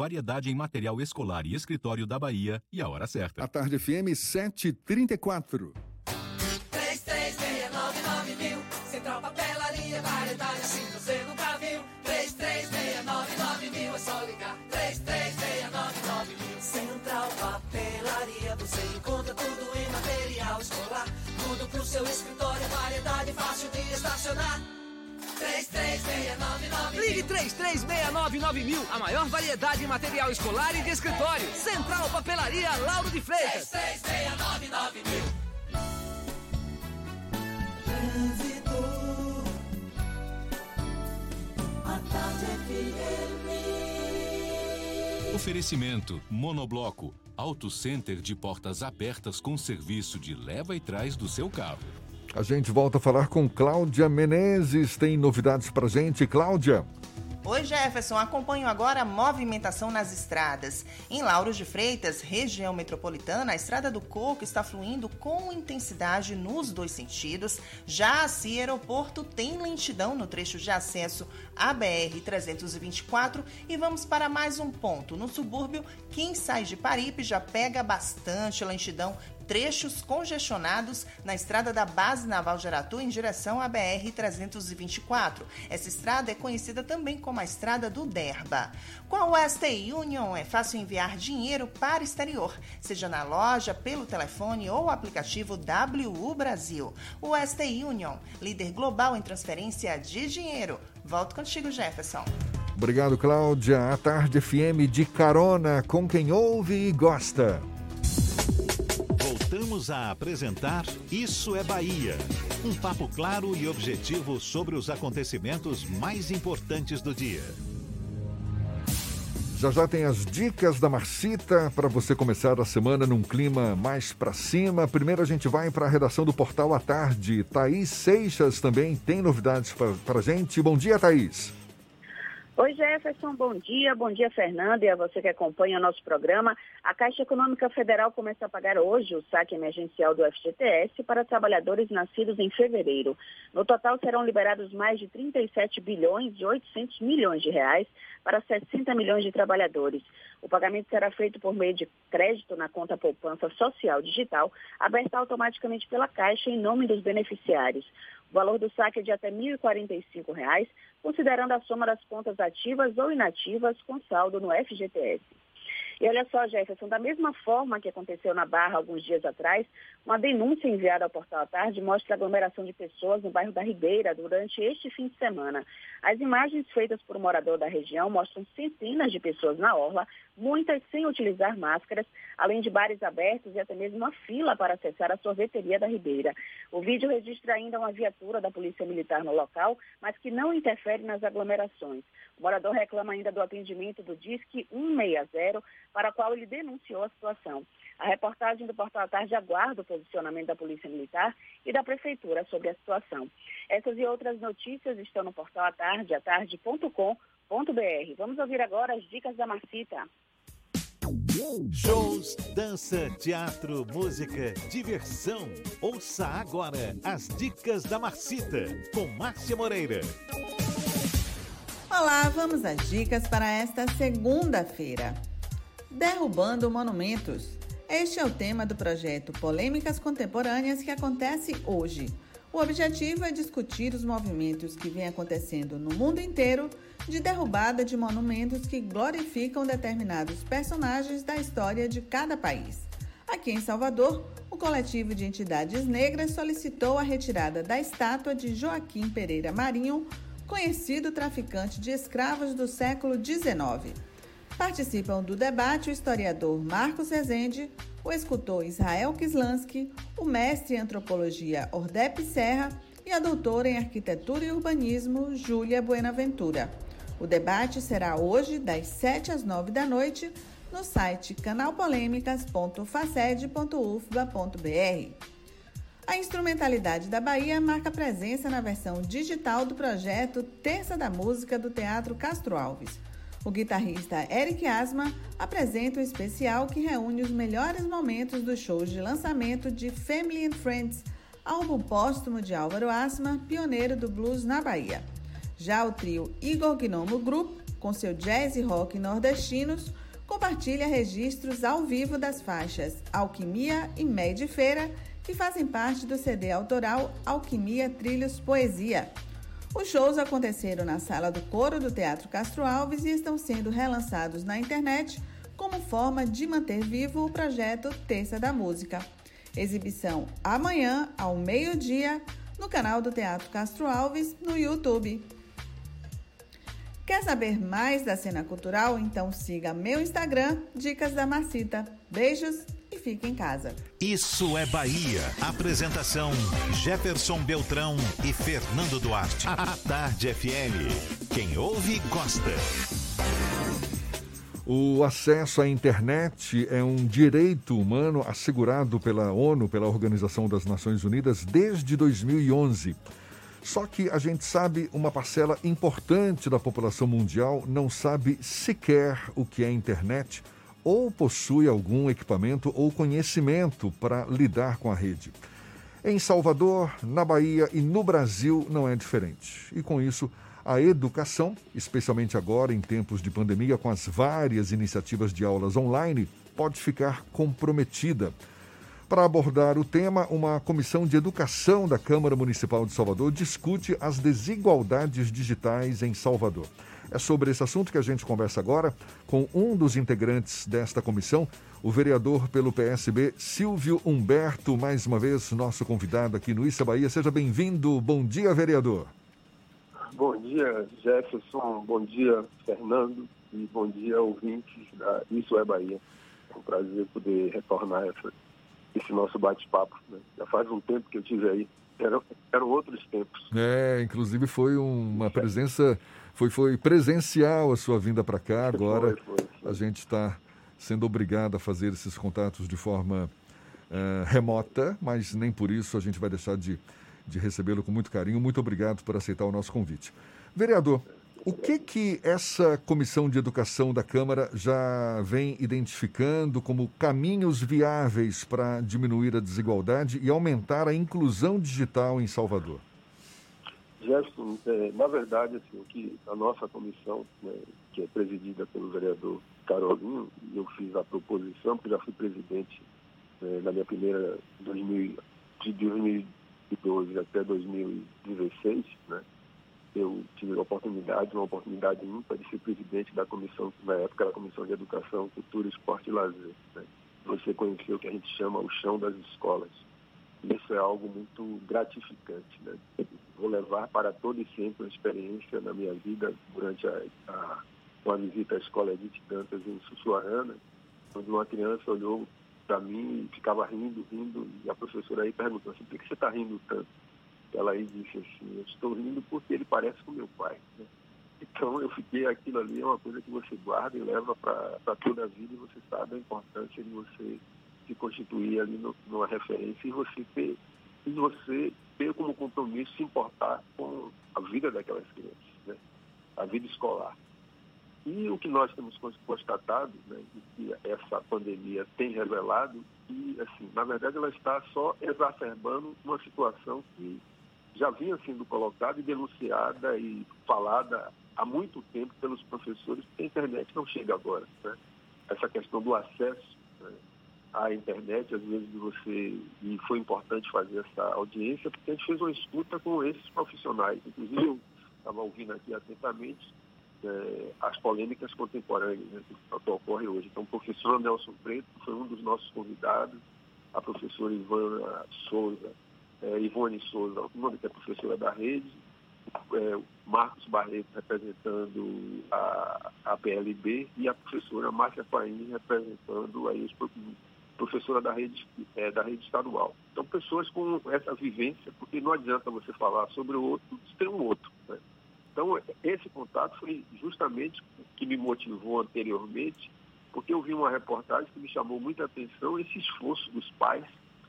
S6: variedade em material escolar e escritório da Bahia e a hora certa.
S3: A tarde FM 734.
S11: 3369 mil. Central Papelaria, variedade assim você nunca viu. 3369 mil, é só ligar. 3369 mil. Central Papelaria, você encontra tudo em material escolar. Tudo pro seu escritório, variedade fácil de estacionar. 3369
S12: Ligue 3369 mil. A maior variedade em material escolar e de escritório. Central Papelaria Lauro de Freitas.
S11: 3369 mil.
S1: A tarde
S6: Oferecimento Monobloco. Auto Center de portas abertas com serviço de leva e trás do seu carro.
S3: A gente volta a falar com Cláudia Menezes. Tem novidades pra gente, Cláudia?
S7: Oi, Jefferson. Acompanho agora a movimentação nas estradas. Em Lauro de Freitas, região metropolitana, a Estrada do Coco está fluindo com intensidade nos dois sentidos. Já a CIA Aeroporto tem lentidão no trecho de acesso à BR-324. E vamos para mais um ponto. No subúrbio, quem sai de Paripe já pega bastante lentidão trechos congestionados na estrada da Base Naval de Aratu em direção à BR-324. Essa estrada é conhecida também como a Estrada do Derba. Com a Western Union é fácil enviar dinheiro para o exterior, seja na loja, pelo telefone ou aplicativo WU Brasil. Western Union, líder global em transferência de dinheiro. Volto contigo, Jefferson.
S3: Obrigado, Cláudia. A tarde FM de carona com quem ouve e gosta.
S2: Voltamos a apresentar Isso é Bahia. Um papo claro e objetivo sobre os acontecimentos mais importantes do dia.
S3: Já já tem as dicas da Marcita para você começar a semana num clima mais para cima. Primeiro a gente vai para a redação do Portal à Tarde. Thaís Seixas também tem novidades para a gente. Bom dia, Thaís.
S13: Oi, Jefferson, bom dia. Bom dia, Fernando, e a você que acompanha o nosso programa. A Caixa Econômica Federal começa a pagar hoje o saque emergencial do FGTS para trabalhadores nascidos em fevereiro. No total, serão liberados mais de 37 bilhões e 800 milhões de reais para 60 milhões de trabalhadores. O pagamento será feito por meio de crédito na conta poupança social digital, aberta automaticamente pela Caixa em nome dos beneficiários. O valor do saque é de até R$ 1.045, considerando a soma das contas ativas ou inativas com saldo no FGTS. E olha só, Jefferson, da mesma forma que aconteceu na Barra alguns dias atrás, uma denúncia enviada ao Portal à Tarde mostra a aglomeração de pessoas no bairro da Ribeira durante este fim de semana. As imagens feitas por um morador da região mostram centenas de pessoas na orla, muitas sem utilizar máscaras, além de bares abertos e até mesmo uma fila para acessar a sorveteria da Ribeira. O vídeo registra ainda uma viatura da Polícia Militar no local, mas que não interfere nas aglomerações. O morador reclama ainda do atendimento do Disque 160, para a qual ele denunciou a situação. A reportagem do Portal à Tarde aguarda o posicionamento da Polícia Militar e da Prefeitura sobre a situação. Essas e outras notícias estão no Portal à Tarde, atarde.com.br. Vamos ouvir agora as dicas da Marcita.
S2: Shows, dança, teatro, música, diversão. Ouça agora as dicas da Marcita, com Márcia Moreira.
S14: Olá, vamos às dicas para esta segunda-feira. Derrubando monumentos. Este é o tema do projeto Polêmicas Contemporâneas que acontece hoje. O objetivo é discutir os movimentos que vêm acontecendo no mundo inteiro de derrubada de monumentos que glorificam determinados personagens da história de cada país. Aqui em Salvador, o coletivo de entidades negras solicitou a retirada da estátua de Joaquim Pereira Marinho, conhecido traficante de escravos do século XIX. Participam do debate o historiador Marcos Rezende, o escultor Israel Kislansky, o mestre em antropologia Ordep Serra e a doutora em arquitetura e urbanismo Júlia Buenaventura. O debate será hoje, das 7 às 9 da noite, no site canalpolêmicas.faced.ufba.br. A instrumentalidade da Bahia marca presença na versão digital do projeto Terça da Música do Teatro Castro Alves. O guitarrista Eric Asma apresenta um especial que reúne os melhores momentos dos shows de lançamento de Family and Friends, álbum póstumo de Álvaro Asma, pioneiro do blues na Bahia. Já o trio Igor Gnomo Group, com seu jazz e rock nordestinos, compartilha registros ao vivo das faixas Alquimia e Med Feira, que fazem parte do CD autoral Alquimia Trilhos Poesia. Os shows aconteceram na sala do coro do Teatro Castro Alves e estão sendo relançados na internet como forma de manter vivo o projeto Terça da Música. Exibição amanhã, ao meio-dia, no canal do Teatro Castro Alves, no YouTube. Quer saber mais da cena cultural? Então siga meu Instagram, Dicas da Marcita. Beijos e fique em casa.
S2: Isso é Bahia. Apresentação: Jefferson Beltrão e Fernando Duarte. A Tarde FM. Quem ouve, gosta.
S3: O acesso à internet é um direito humano assegurado pela ONU, pela Organização das Nações Unidas, desde 2011. Só que a gente sabe uma parcela importante da população mundial não sabe sequer o que é internet ou possui algum equipamento ou conhecimento para lidar com a rede. Em Salvador, na Bahia e no Brasil não é diferente. E com isso, a educação, especialmente agora em tempos de pandemia, com as várias iniciativas de aulas online, pode ficar comprometida. Para abordar o tema, uma comissão de educação da Câmara Municipal de Salvador discute as desigualdades digitais em Salvador. É sobre esse assunto que a gente conversa agora com um dos integrantes desta comissão, o vereador pelo PSB, Silvio Humberto, mais uma vez nosso convidado aqui no Issa Bahia. Seja bem-vindo. Bom dia, vereador.
S15: Bom dia, Jefferson. Bom dia, Fernando. E bom dia, ouvintes da Isso é Bahia. É um prazer poder retornar essa, esse nosso bate-papo. Né? Já faz um tempo que eu tive aí. Eram, eram outros tempos.
S3: É, inclusive foi uma presença foi, foi presencial a sua vinda para cá. Agora foi, foi, foi. a gente está sendo obrigado a fazer esses contatos de forma uh, remota, mas nem por isso a gente vai deixar de, de recebê-lo com muito carinho. Muito obrigado por aceitar o nosso convite. Vereador, o que que essa comissão de educação da Câmara já vem identificando como caminhos viáveis para diminuir a desigualdade e aumentar a inclusão digital em Salvador?
S15: Gerson, é, na verdade, assim, o que a nossa comissão, né, que é presidida pelo vereador Carolinho, eu fiz a proposição, porque já fui presidente é, na minha primeira 2000, de 2012 até 2016, né, eu tive a oportunidade, uma oportunidade ímpar de ser presidente da comissão, na época era a Comissão de Educação, Cultura, Esporte e Lazer. Né. Você conheceu o que a gente chama o chão das escolas. Isso é algo muito gratificante, né? vou levar para todo e sempre uma experiência na minha vida durante a, a uma visita à escola Edith Dantas em Sussuarana, onde uma criança olhou para mim e ficava rindo, rindo, e a professora aí perguntou assim, por que você está rindo tanto? Ela aí disse assim, eu estou rindo porque ele parece com meu pai. Né? Então eu fiquei, aquilo ali é uma coisa que você guarda e leva para toda a vida e você sabe a importância de você se constituir ali no, numa referência e você ter e você ter como compromisso se importar com a vida daquelas crianças, né? a vida escolar. E o que nós temos constatado, né, que essa pandemia tem revelado, que, assim, na verdade, ela está só exacerbando uma situação que já vinha sendo colocada e denunciada e falada há muito tempo pelos professores, porque a internet não chega agora. Né? Essa questão do acesso né, à internet, às vezes você, e foi importante fazer essa audiência, porque a gente fez uma escuta com esses profissionais. Inclusive, eu estava ouvindo aqui atentamente é, as polêmicas contemporâneas né, que ocorrem hoje. Então, o professor Nelson Preto foi um dos nossos convidados, a professora Ivana Souza, é, Ivone Souza, que é professora da rede, é, Marcos Barreto representando a, a PLB e a professora Márcia Paim representando aí os professora da rede, é, da rede estadual. Então, pessoas com essa vivência, porque não adianta você falar sobre o outro se tem um outro. Né? Então, esse contato foi justamente o que me motivou anteriormente, porque eu vi uma reportagem que me chamou muita atenção, esse esforço dos pais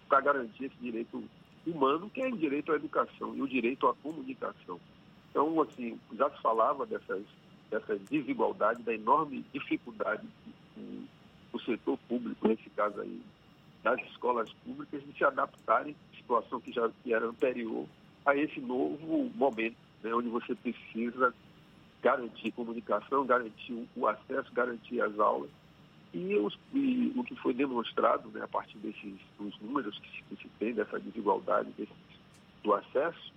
S15: para garantir esse direito humano, que é o direito à educação e o direito à comunicação. Então, assim, já se falava dessas, dessa desigualdade, da enorme dificuldade setor público, nesse caso aí, das escolas públicas, de se adaptarem à situação que já que era anterior a esse novo momento, né, onde você precisa garantir comunicação, garantir o acesso, garantir as aulas. E, os, e o que foi demonstrado né, a partir desses dos números que, que se tem dessa desigualdade do acesso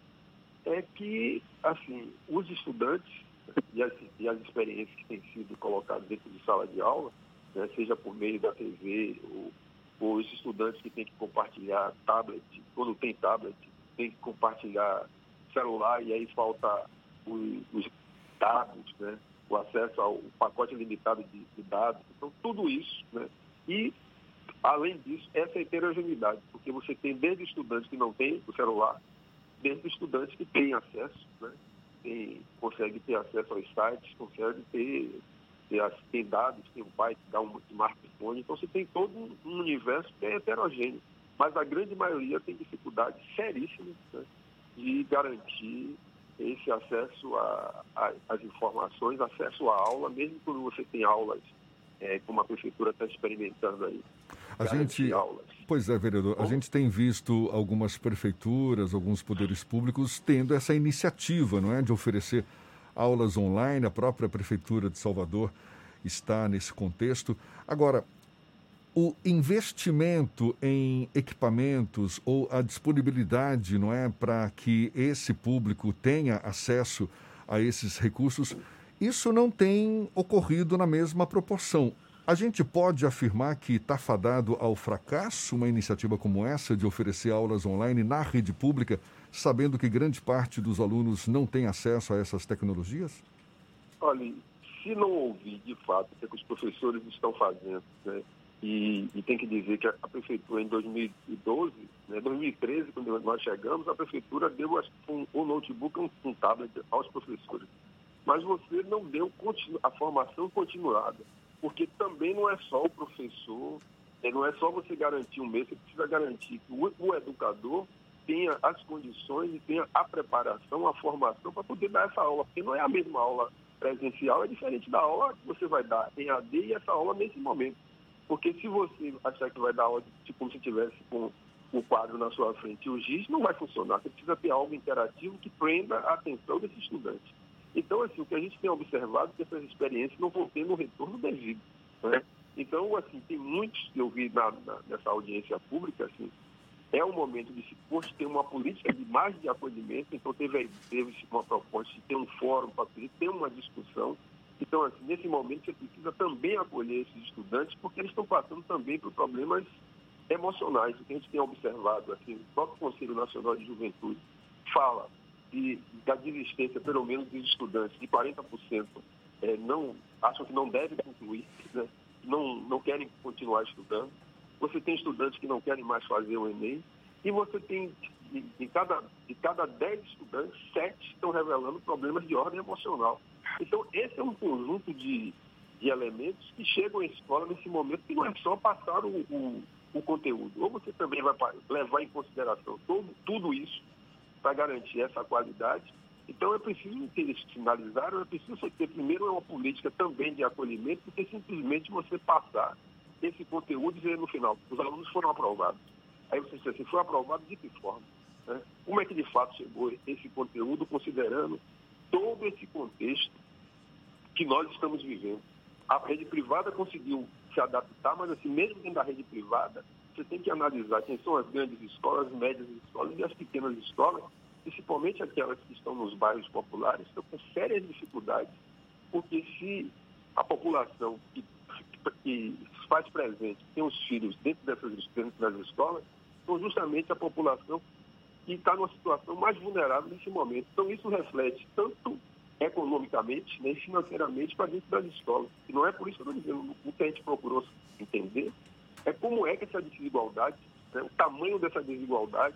S15: é que assim os estudantes e as, e as experiências que têm sido colocadas dentro de sala de aula, né, seja por meio da TV ou, ou os estudantes que têm que compartilhar tablet, quando tem tablet, tem que compartilhar celular e aí falta os, os dados, né? o acesso ao pacote limitado de, de, dados. Então, tudo isso. Né? E, além disso, essa heterogeneidade, porque você tem desde estudantes que não têm o celular, desde estudantes que têm acesso, né? tem, consegue ter acesso aos sites, consegue ter, ter, tem dados, tem um pai que dá um smartphone. Então, você tem todo um universo que é heterogêneo. Mas a grande maioria tem dificuldades seríssimas né? de garantir esse acesso às informações, acesso à aula, mesmo quando você tem aulas, é, como a prefeitura está experimentando aí.
S3: A gente, aulas. pois é, vereador, Bom, a gente tem visto algumas prefeituras, alguns poderes públicos tendo essa iniciativa, não é, de oferecer aulas online. A própria prefeitura de Salvador está nesse contexto. Agora, o investimento em equipamentos ou a disponibilidade, não é, para que esse público tenha acesso a esses recursos, isso não tem ocorrido na mesma proporção. A gente pode afirmar que está fadado ao fracasso uma iniciativa como essa de oferecer aulas online na rede pública, sabendo que grande parte dos alunos não tem acesso a essas tecnologias?
S15: Olha, se não ouvir de fato o que os professores estão fazendo, né, e, e, tem que dizer que a, prefeitura em 2012, né, 2013, quando nós chegamos, a prefeitura deu um, um notebook, um, um tablet aos professores. Mas você não deu a formação continuada, porque também não é só o professor, é, não é só você garantir um mês, você precisa garantir que o, o educador tenha as condições e tenha a preparação, a formação para poder dar essa aula, porque não é a mesma aula presencial, é diferente da aula que você vai dar em AD e essa aula nesse momento. Porque se você achar que vai dar aula tipo, como se tivesse com o quadro na sua frente e o giz, não vai funcionar. Você precisa ter algo interativo que prenda a atenção desse estudante. Então, assim, o que a gente tem observado é que essas experiências não vão ter no retorno devido. Né? Então, assim, tem muitos que eu vi na, na, nessa audiência pública, assim, é um momento de se ter uma política de mais de acolhimento, então teve, teve uma proposta de ter um fórum para ter uma discussão então, assim, nesse momento, você precisa também acolher esses estudantes, porque eles estão passando também por problemas emocionais. O que a gente tem observado, assim, o próprio Conselho Nacional de Juventude fala de, da desistência, pelo menos, dos estudantes, de 40% é, não, acham que não devem concluir, né? não, não querem continuar estudando. Você tem estudantes que não querem mais fazer o Enem, e você tem, de, de cada, de cada 10 estudantes, 7 estão revelando problemas de ordem emocional. Então, esse é um conjunto de, de elementos que chegam à escola nesse momento que não é só passar o, o, o conteúdo. Ou você também vai levar em consideração todo, tudo isso para garantir essa qualidade. Então, é preciso que eles finalizaram, é preciso ter primeiro uma política também de acolhimento, porque simplesmente você passar esse conteúdo e dizer no final, os alunos foram aprovados. Aí você diz assim, foi aprovado de que forma? Né? Como é que de fato chegou esse conteúdo, considerando todo esse contexto que nós estamos vivendo. A rede privada conseguiu se adaptar, mas assim, mesmo dentro da rede privada, você tem que analisar quem são as grandes escolas, as médias escolas e as pequenas escolas, principalmente aquelas que estão nos bairros populares, estão com sérias dificuldades, porque se a população que, que faz presente, tem os filhos dentro dessas dentro das escolas, são justamente a população que está numa situação mais vulnerável nesse momento. Então, isso reflete tanto economicamente né, financeiramente para dentro das escolas. E não é por isso que eu estou dizendo, o que a gente procurou entender é como é que essa desigualdade, né, o tamanho dessa desigualdade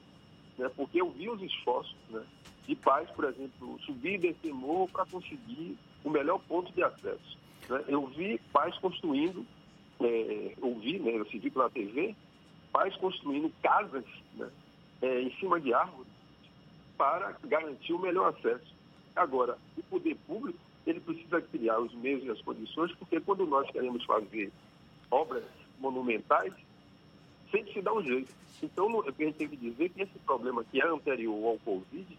S15: né? porque eu vi os esforços né? de pais, por exemplo, subir e descer morro para conseguir o melhor ponto de acesso. Né? Eu vi pais construindo, é, ouvi, né? eu vi pela TV, pais construindo casas né? é, em cima de árvores para garantir o melhor acesso. Agora, o poder público, ele precisa criar os meios e as condições, porque quando nós queremos fazer obras monumentais, sempre se dá um jeito. Então, a gente tem que dizer que esse problema que é anterior ao Covid,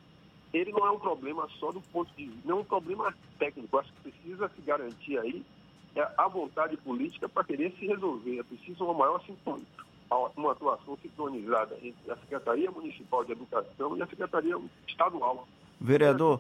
S15: ele não é um problema só do ponto de vista, não é um problema técnico. Acho que precisa se garantir aí é, a vontade política para querer se resolver. É preciso uma maior sintonia, uma atuação sincronizada entre a Secretaria Municipal de Educação e a Secretaria Estadual.
S4: Vereador,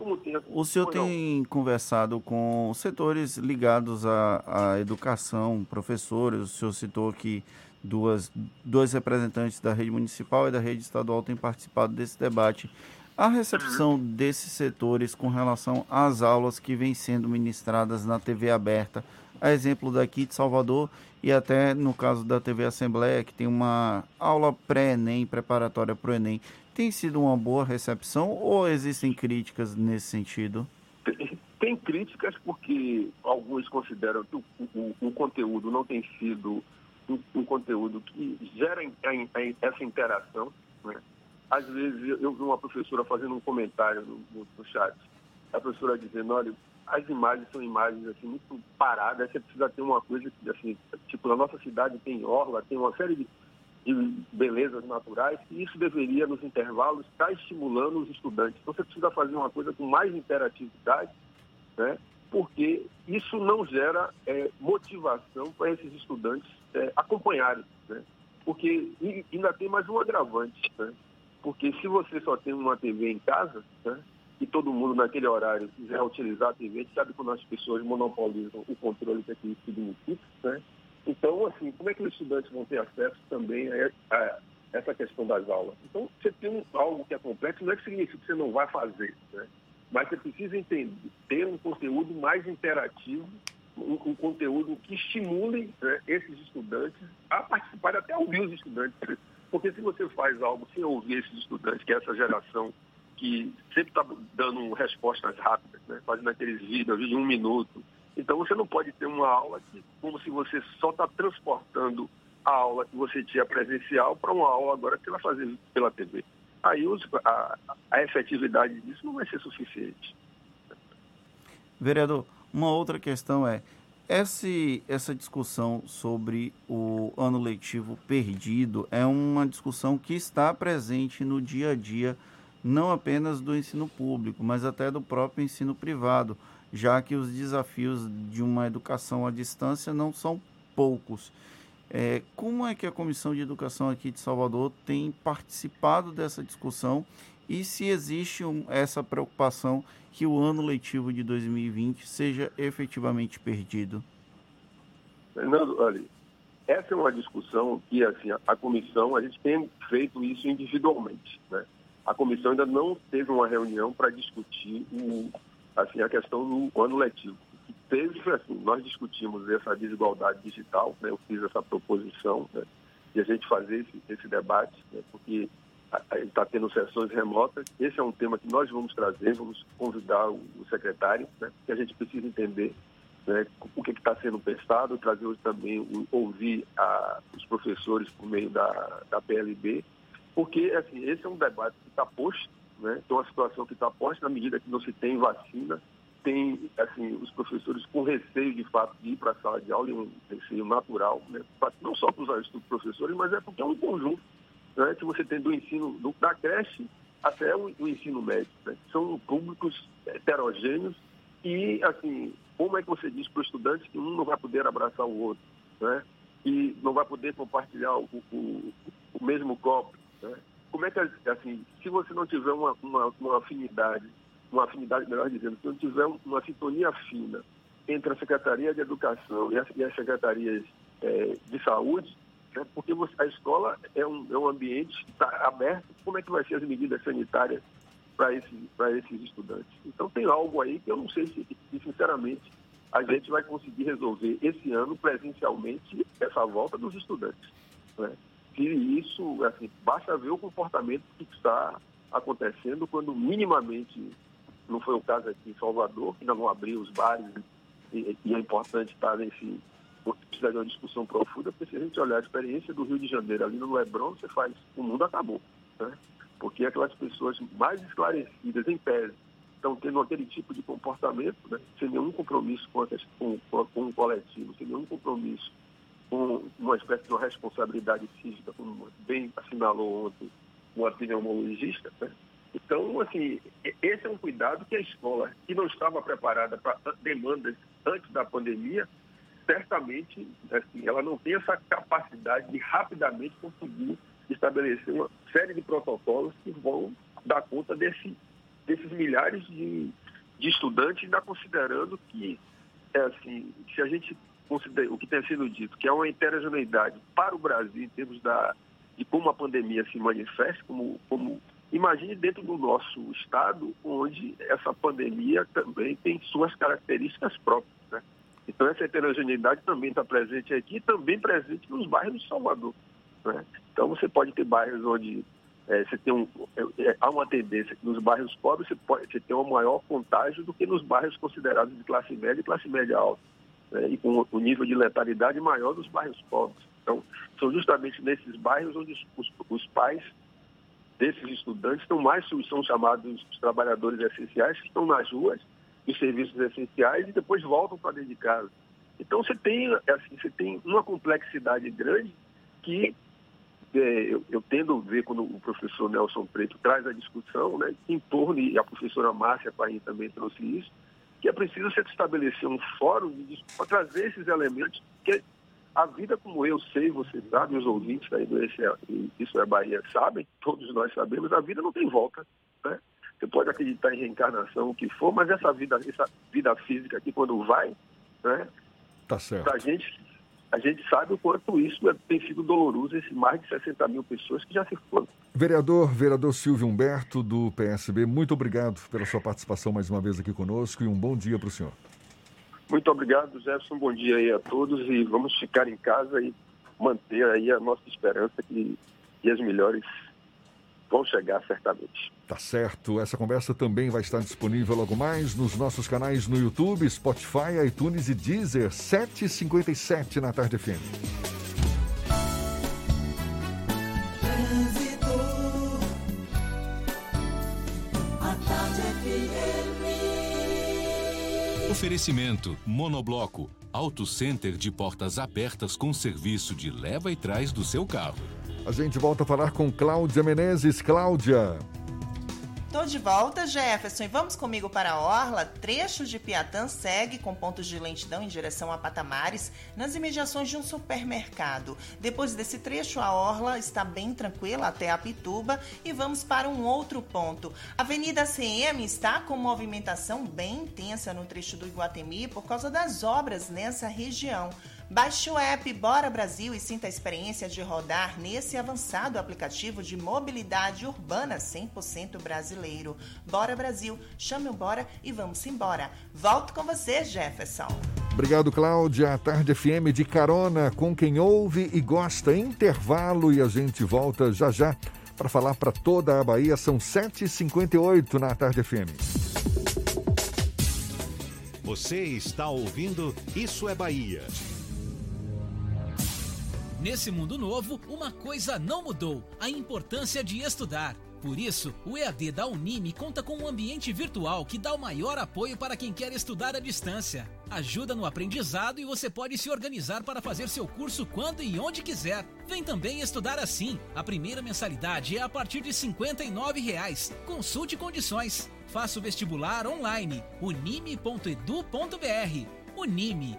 S4: o senhor tem conversado com setores ligados à, à educação, professores, o senhor citou que duas, dois representantes da rede municipal e da rede estadual têm participado desse debate. A recepção desses setores com relação às aulas que vêm sendo ministradas na TV aberta, a exemplo daqui de Salvador e até no caso da TV Assembleia, que tem uma aula pré-ENEM, preparatória para o ENEM, tem sido uma boa recepção ou existem críticas nesse sentido?
S15: Tem, críticas porque alguns consideram que o, o, o conteúdo não tem sido um, um conteúdo que gera essa interação. Né? Às vezes eu vi uma professora fazendo um comentário no, no, no chat, a professora dizendo, olha, as imagens são imagens assim muito paradas, você precisa ter uma coisa que assim, tipo, na nossa cidade tem orla, tem uma série de de belezas naturais, e isso deveria, nos intervalos, estar estimulando os estudantes. Então, você precisa fazer uma coisa com mais interatividade, né? porque isso não gera é, motivação para esses estudantes é, acompanharem. Né? Porque ainda tem mais um agravante, né? porque se você só tem uma TV em casa, né? E todo mundo naquele horário quiser utilizar a TV, sabe quando as pessoas monopolizam o controle que aquilo significa, né? Então, assim, como é que os estudantes vão ter acesso também a, a essa questão das aulas? Então, você tem um, algo que é complexo, não é que significa que você não vai fazer, né? mas você precisa entender, ter um conteúdo mais interativo, um, um conteúdo que estimule né, esses estudantes a participar, até ouvir os estudantes. Porque se você faz algo sem ouvir esses estudantes, que é essa geração que sempre está dando respostas rápidas, né, fazendo aqueles vídeos de um minuto, então você não pode ter uma aula que, como se você só está transportando a aula que você tinha presencial para uma aula agora que vai fazer pela TV. Aí a, a efetividade disso não vai ser suficiente.
S4: Vereador, uma outra questão é, esse, essa discussão sobre o ano letivo perdido é uma discussão que está presente no dia a dia, não apenas do ensino público, mas até do próprio ensino privado já que os desafios de uma educação à distância não são poucos. É, como é que a Comissão de Educação aqui de Salvador tem participado dessa discussão e se existe um, essa preocupação que o ano letivo de 2020 seja efetivamente perdido?
S15: Fernando, olha, essa é uma discussão que assim, a, a comissão, a gente tem feito isso individualmente. Né? A comissão ainda não teve uma reunião para discutir o, assim, a questão do ano letivo. O que teve foi assim, nós discutimos essa desigualdade digital, né, eu fiz essa proposição né, de a gente fazer esse, esse debate, né, porque está tendo sessões remotas. Esse é um tema que nós vamos trazer, vamos convidar o, o secretário, né, que a gente precisa entender né, o que está sendo pensado, trazer hoje também, ouvir a, os professores por meio da, da PLB, porque assim, esse é um debate que está posto né? Então, a situação que está posta, na medida que não se tem vacina, tem assim, os professores com receio, de fato, de ir para a sala de aula, e um receio natural, né? não só para os professores, mas é porque é um conjunto né? que você tem do ensino do, da creche até o, o ensino médio. Né? São públicos heterogêneos e, assim, como é que você diz para o estudante que um não vai poder abraçar o outro, né? E não vai poder compartilhar o, o, o mesmo copo, né? como é que, assim, se você não tiver uma, uma, uma afinidade, uma afinidade, melhor dizendo, se não tiver uma sintonia fina entre a Secretaria de Educação e as, e as Secretarias é, de Saúde, né, porque você, a escola é um, é um ambiente está aberto, como é que vai ser as medidas sanitárias para esse, esses estudantes? Então tem algo aí que eu não sei se, se, sinceramente, a gente vai conseguir resolver esse ano presencialmente essa volta dos estudantes. Né? Isso, assim, basta ver o comportamento que está acontecendo quando minimamente, não foi o caso aqui em Salvador, que ainda não abriu os bares, e, e é importante estar nesse. Precisa de uma discussão profunda, porque se a gente olhar a experiência do Rio de Janeiro ali no Leblon, você faz, o mundo acabou. Né? Porque aquelas pessoas mais esclarecidas, em pé, estão tendo aquele tipo de comportamento, né? sem nenhum compromisso com, a, com, com o coletivo, sem nenhum compromisso uma espécie de uma responsabilidade física, como bem assinalou ontem um epidemiologista. Né? Então, assim, esse é um cuidado que a escola, que não estava preparada para demandas antes da pandemia, certamente assim, ela não tem essa capacidade de rapidamente conseguir estabelecer uma série de protocolos que vão dar conta desse, desses milhares de, de estudantes, ainda considerando que, é assim, se a gente o que tem sido dito, que é uma heterogeneidade para o Brasil em termos da, de como a pandemia se manifesta, como, como imagine dentro do nosso estado, onde essa pandemia também tem suas características próprias. Né? Então essa heterogeneidade também está presente aqui e também presente nos bairros de Salvador. Né? Então você pode ter bairros onde é, você tem um, é, é, há uma tendência que nos bairros pobres você, pode, você tem um maior contágio do que nos bairros considerados de classe média e classe média alta. Né? E com o nível de letalidade maior dos bairros pobres. Então, são justamente nesses bairros onde os, os pais desses estudantes estão mais, são chamados os trabalhadores essenciais, que estão nas ruas, nos serviços essenciais e depois voltam para dentro de casa. Então, você tem, assim, você tem uma complexidade grande que é, eu, eu, tendo a ver quando o professor Nelson Preto traz a discussão, né, em torno, e a professora Márcia Paim também trouxe isso, que é preciso se estabelecer um fórum para trazer esses elementos, que a vida como eu sei, você sabe, os ouvintes aí do Esse é, Isso é Bahia sabem, todos nós sabemos, a vida não tem volta. Né? Você pode acreditar em reencarnação, o que for, mas essa vida, essa vida física aqui, quando vai, né?
S3: Tá certo.
S15: A gente, a gente sabe o quanto isso é, tem sido doloroso, esses mais de 60 mil pessoas que já se foram.
S3: Vereador, vereador Silvio Humberto, do PSB, muito obrigado pela sua participação mais uma vez aqui conosco e um bom dia para o senhor.
S15: Muito obrigado, Jefferson. Bom dia aí a todos e vamos ficar em casa e manter aí a nossa esperança que, que as melhores vão chegar certamente.
S3: Tá certo. Essa conversa também vai estar disponível logo mais nos nossos canais no YouTube, Spotify, iTunes e Deezer, 7h57 na Tarde FM.
S6: Oferecimento Monobloco, Auto Center de portas abertas com serviço de leva e trás do seu carro.
S3: A gente volta a falar com Cláudia Menezes. Cláudia.
S7: Tô de volta, Jefferson, e vamos comigo para a Orla. Trechos de Piatã segue com pontos de lentidão em direção a Patamares, nas imediações de um supermercado. Depois desse trecho, a Orla está bem tranquila até a Pituba e vamos para um outro ponto. Avenida CM está com movimentação bem intensa no trecho do Iguatemi por causa das obras nessa região. Baixe o app Bora Brasil e sinta a experiência de rodar nesse avançado aplicativo de mobilidade urbana 100% brasileiro. Bora Brasil, chame o Bora e vamos embora. Volto com você, Jefferson.
S3: Obrigado, Cláudia. Tarde FM de carona com quem ouve e gosta. Intervalo e a gente volta já já para falar para toda a Bahia. São 7h58 na Tarde FM.
S2: Você está ouvindo Isso é Bahia.
S12: Nesse mundo novo, uma coisa não mudou: a importância de estudar. Por isso, o EAD da Unime conta com um ambiente virtual que dá o maior apoio para quem quer estudar à distância. Ajuda no aprendizado e você pode se organizar para fazer seu curso quando e onde quiser. Vem também estudar assim. A primeira mensalidade é a partir de 59 reais. Consulte condições. Faça o vestibular online. unime.edu.br Unime,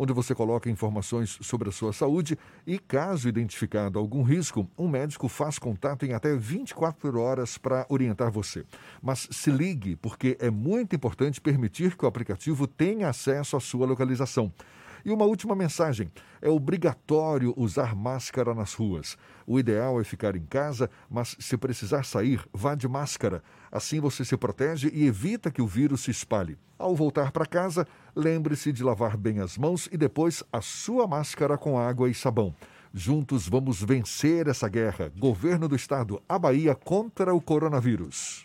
S3: onde você coloca informações sobre a sua saúde e, caso identificado algum risco, um médico faz contato em até 24 horas para orientar você. Mas se ligue, porque é muito importante permitir que o aplicativo tenha acesso à sua localização. E uma última mensagem: é obrigatório usar máscara nas ruas. O ideal é ficar em casa, mas se precisar sair, vá de máscara. Assim você se protege e evita que o vírus se espalhe. Ao voltar para casa, lembre-se de lavar bem as mãos e depois a sua máscara com água e sabão. Juntos vamos vencer essa guerra. Governo do Estado, a Bahia contra o coronavírus.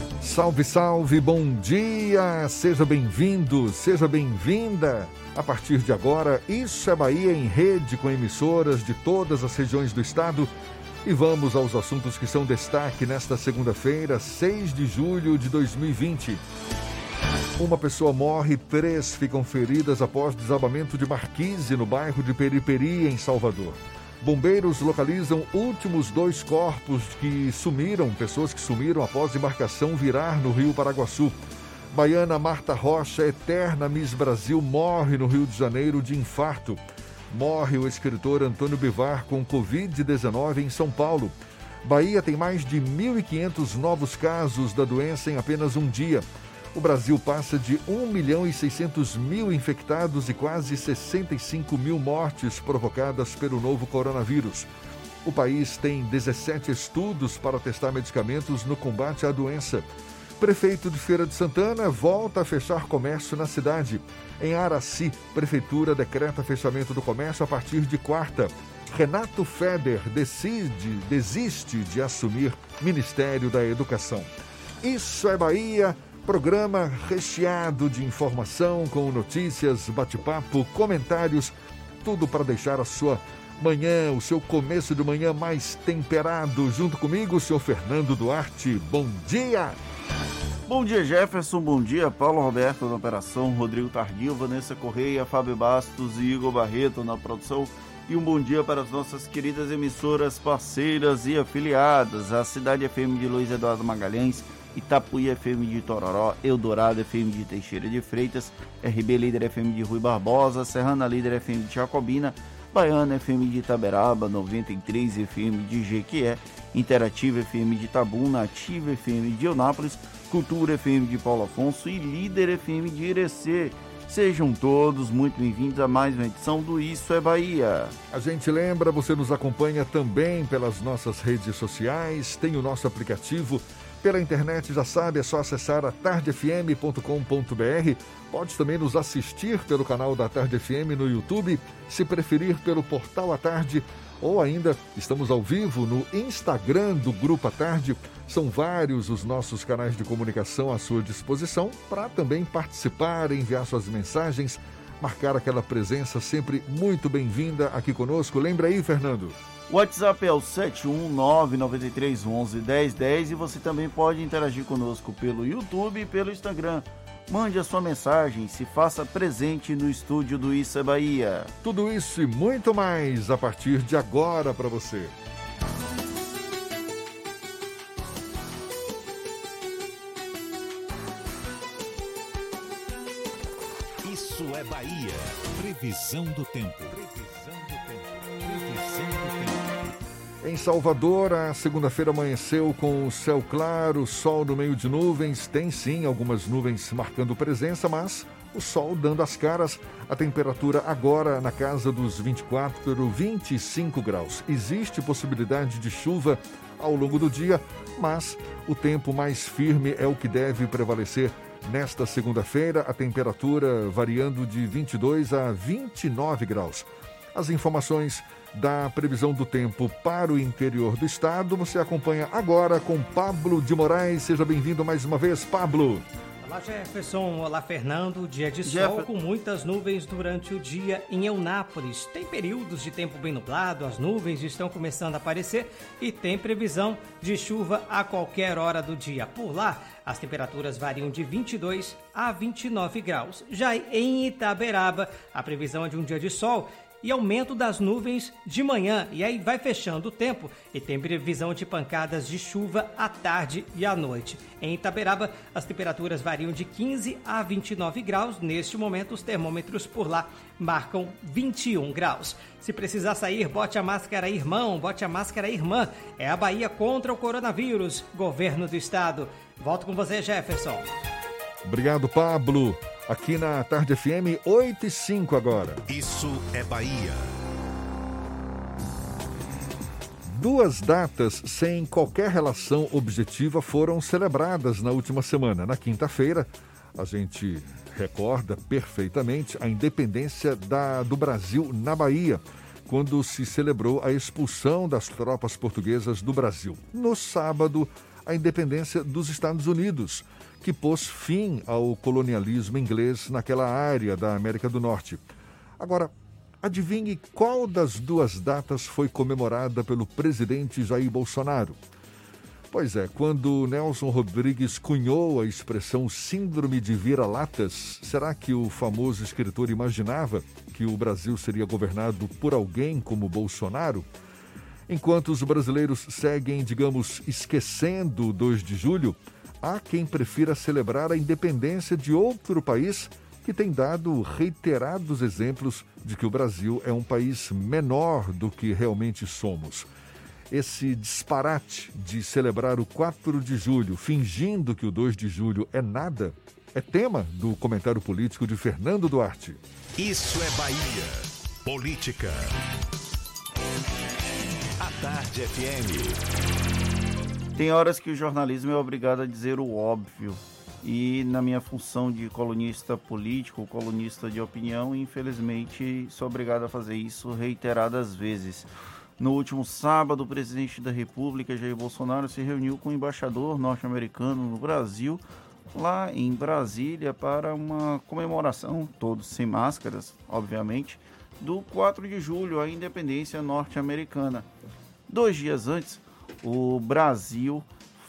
S3: Salve, salve, bom dia! Seja bem-vindo, seja bem-vinda. A partir de agora, Isso é Bahia em rede com emissoras de todas as regiões do estado. E vamos aos assuntos que são destaque nesta segunda-feira, 6 de julho de 2020. Uma pessoa morre, três ficam feridas após desabamento de marquise no bairro de Periperi, em Salvador. Bombeiros localizam últimos dois corpos que sumiram, pessoas que sumiram após embarcação virar no rio Paraguaçu. Baiana Marta Rocha, eterna Miss Brasil, morre no Rio de Janeiro de infarto. Morre o escritor Antônio Bivar com Covid-19 em São Paulo. Bahia tem mais de 1.500 novos casos da doença em apenas um dia. O Brasil passa de 1 milhão e 600 mil infectados e quase 65 mil mortes provocadas pelo novo coronavírus. O país tem 17 estudos para testar medicamentos no combate à doença. Prefeito de Feira de Santana volta a fechar comércio na cidade. Em Araci, Prefeitura decreta fechamento do comércio a partir de quarta. Renato Feder decide, desiste de assumir Ministério da Educação. Isso é Bahia. Programa recheado de informação, com notícias, bate-papo, comentários, tudo para deixar a sua manhã, o seu começo de manhã mais temperado. Junto comigo, o senhor Fernando Duarte. Bom dia!
S4: Bom dia, Jefferson. Bom dia, Paulo Roberto na operação, Rodrigo Tardio, Vanessa Correia, Fábio Bastos e Igor Barreto na produção. E um bom dia para as nossas queridas emissoras parceiras e afiliadas, a Cidade FM de Luiz Eduardo Magalhães, Itapuí FM de Tororó, Eldorado FM de Teixeira de Freitas, RB Líder FM de Rui Barbosa, Serrana Líder FM de Jacobina, Baiana FM de Itaberaba, 93 FM de Jequié, Interativa FM de Tabuna, Ativa FM de Eunápolis, Cultura FM de Paulo Afonso e Líder FM de Irecê. Sejam todos muito bem-vindos a mais uma edição do Isso é Bahia.
S3: A gente lembra, você nos acompanha também pelas nossas redes sociais, tem o nosso aplicativo pela internet, já sabe, é só acessar a tardefm.com.br. Pode também nos assistir pelo canal da Tarde FM no YouTube, se preferir pelo portal A Tarde, ou ainda estamos ao vivo no Instagram do Grupo A Tarde. São vários os nossos canais de comunicação à sua disposição para também participar, enviar suas mensagens, marcar aquela presença sempre muito bem-vinda aqui conosco. Lembra aí, Fernando?
S4: O WhatsApp é o 71993111010 e você também pode interagir conosco pelo YouTube e pelo Instagram. Mande a sua mensagem, se faça presente no estúdio do Isso é Bahia.
S3: Tudo isso e muito mais a partir de agora para você.
S2: Isso é Bahia. Bahia. Previsão do tempo. Previsão do tempo. Previsão do tempo.
S3: Em Salvador, a segunda-feira amanheceu com o céu claro, sol no meio de nuvens. Tem sim algumas nuvens marcando presença, mas o sol dando as caras. A temperatura agora na casa dos 24, 25 graus. Existe possibilidade de chuva ao longo do dia, mas o tempo mais firme é o que deve prevalecer nesta segunda-feira, a temperatura variando de 22 a 29 graus. As informações da previsão do tempo para o interior do estado você acompanha agora com Pablo de Moraes. Seja bem-vindo mais uma vez, Pablo.
S16: Olá Jefferson, olá Fernando. Dia de
S4: Jeff-
S16: sol com muitas nuvens durante o dia em Eunápolis. Tem períodos de tempo bem nublado, as nuvens estão começando a aparecer e tem previsão de chuva a qualquer hora do dia. Por lá, as temperaturas variam de 22 a 29 graus. Já em Itaberaba, a previsão é de um dia de sol e aumento das nuvens de manhã. E aí vai fechando o tempo e tem previsão de pancadas de chuva à tarde e à noite. Em Itaberaba, as temperaturas variam de 15 a 29 graus. Neste momento, os termômetros por lá marcam 21 graus. Se precisar sair, bote a máscara irmão, bote a máscara irmã. É a Bahia contra o coronavírus. Governo do Estado. Volto com você, Jefferson.
S3: Obrigado, Pablo. Aqui na Tarde FM, 8 e 5 agora.
S2: Isso é Bahia.
S3: Duas datas sem qualquer relação objetiva foram celebradas na última semana. Na quinta-feira, a gente recorda perfeitamente a independência da- do Brasil na Bahia, quando se celebrou a expulsão das tropas portuguesas do Brasil. No sábado, a independência dos Estados Unidos, que pôs fim ao colonialismo inglês naquela área da América do Norte. Agora, adivinhe qual das duas datas foi comemorada pelo presidente Jair Bolsonaro? Pois é, quando Nelson Rodrigues cunhou a expressão síndrome de vira-latas, será que o famoso escritor imaginava que o Brasil seria governado por alguém como Bolsonaro? Enquanto os brasileiros seguem, digamos, esquecendo o 2 de julho, há quem prefira celebrar a independência de outro país que tem dado reiterados exemplos de que o Brasil é um país menor do que realmente somos. Esse disparate de celebrar o 4 de julho fingindo que o 2 de julho é nada é tema do comentário político de Fernando Duarte.
S2: Isso é Bahia. Política. A Tarde FM.
S4: Tem horas que o jornalismo é obrigado a dizer o óbvio. E na minha função de colunista político, colunista de opinião, infelizmente sou obrigado a fazer isso reiteradas vezes. No último sábado, o presidente da República, Jair Bolsonaro, se reuniu com o embaixador norte-americano no Brasil, lá em Brasília, para uma comemoração, todos sem máscaras, obviamente, do 4 de julho, a independência norte-americana. Dois dias antes, o Brasil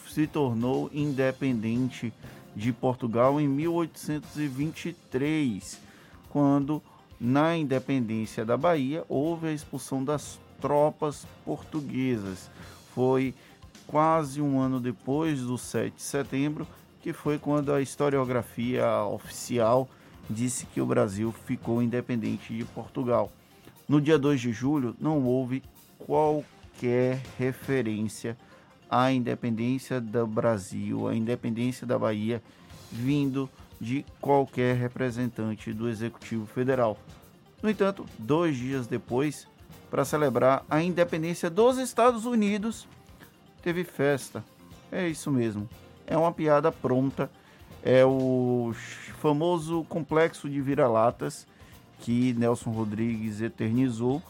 S4: se tornou independente de Portugal em 1823, quando, na independência da Bahia, houve a expulsão das tropas portuguesas. Foi quase um ano depois do 7 de setembro, que foi quando a historiografia oficial disse que o Brasil ficou independente de Portugal. No dia 2 de julho, não houve qualquer referência à independência do Brasil, à independência da Bahia, vindo de qualquer representante do Executivo Federal. No entanto, dois dias depois, para celebrar a independência dos Estados Unidos, teve festa. É isso mesmo. É uma piada pronta. É o famoso complexo de vira-latas que Nelson Rodrigues eternizou.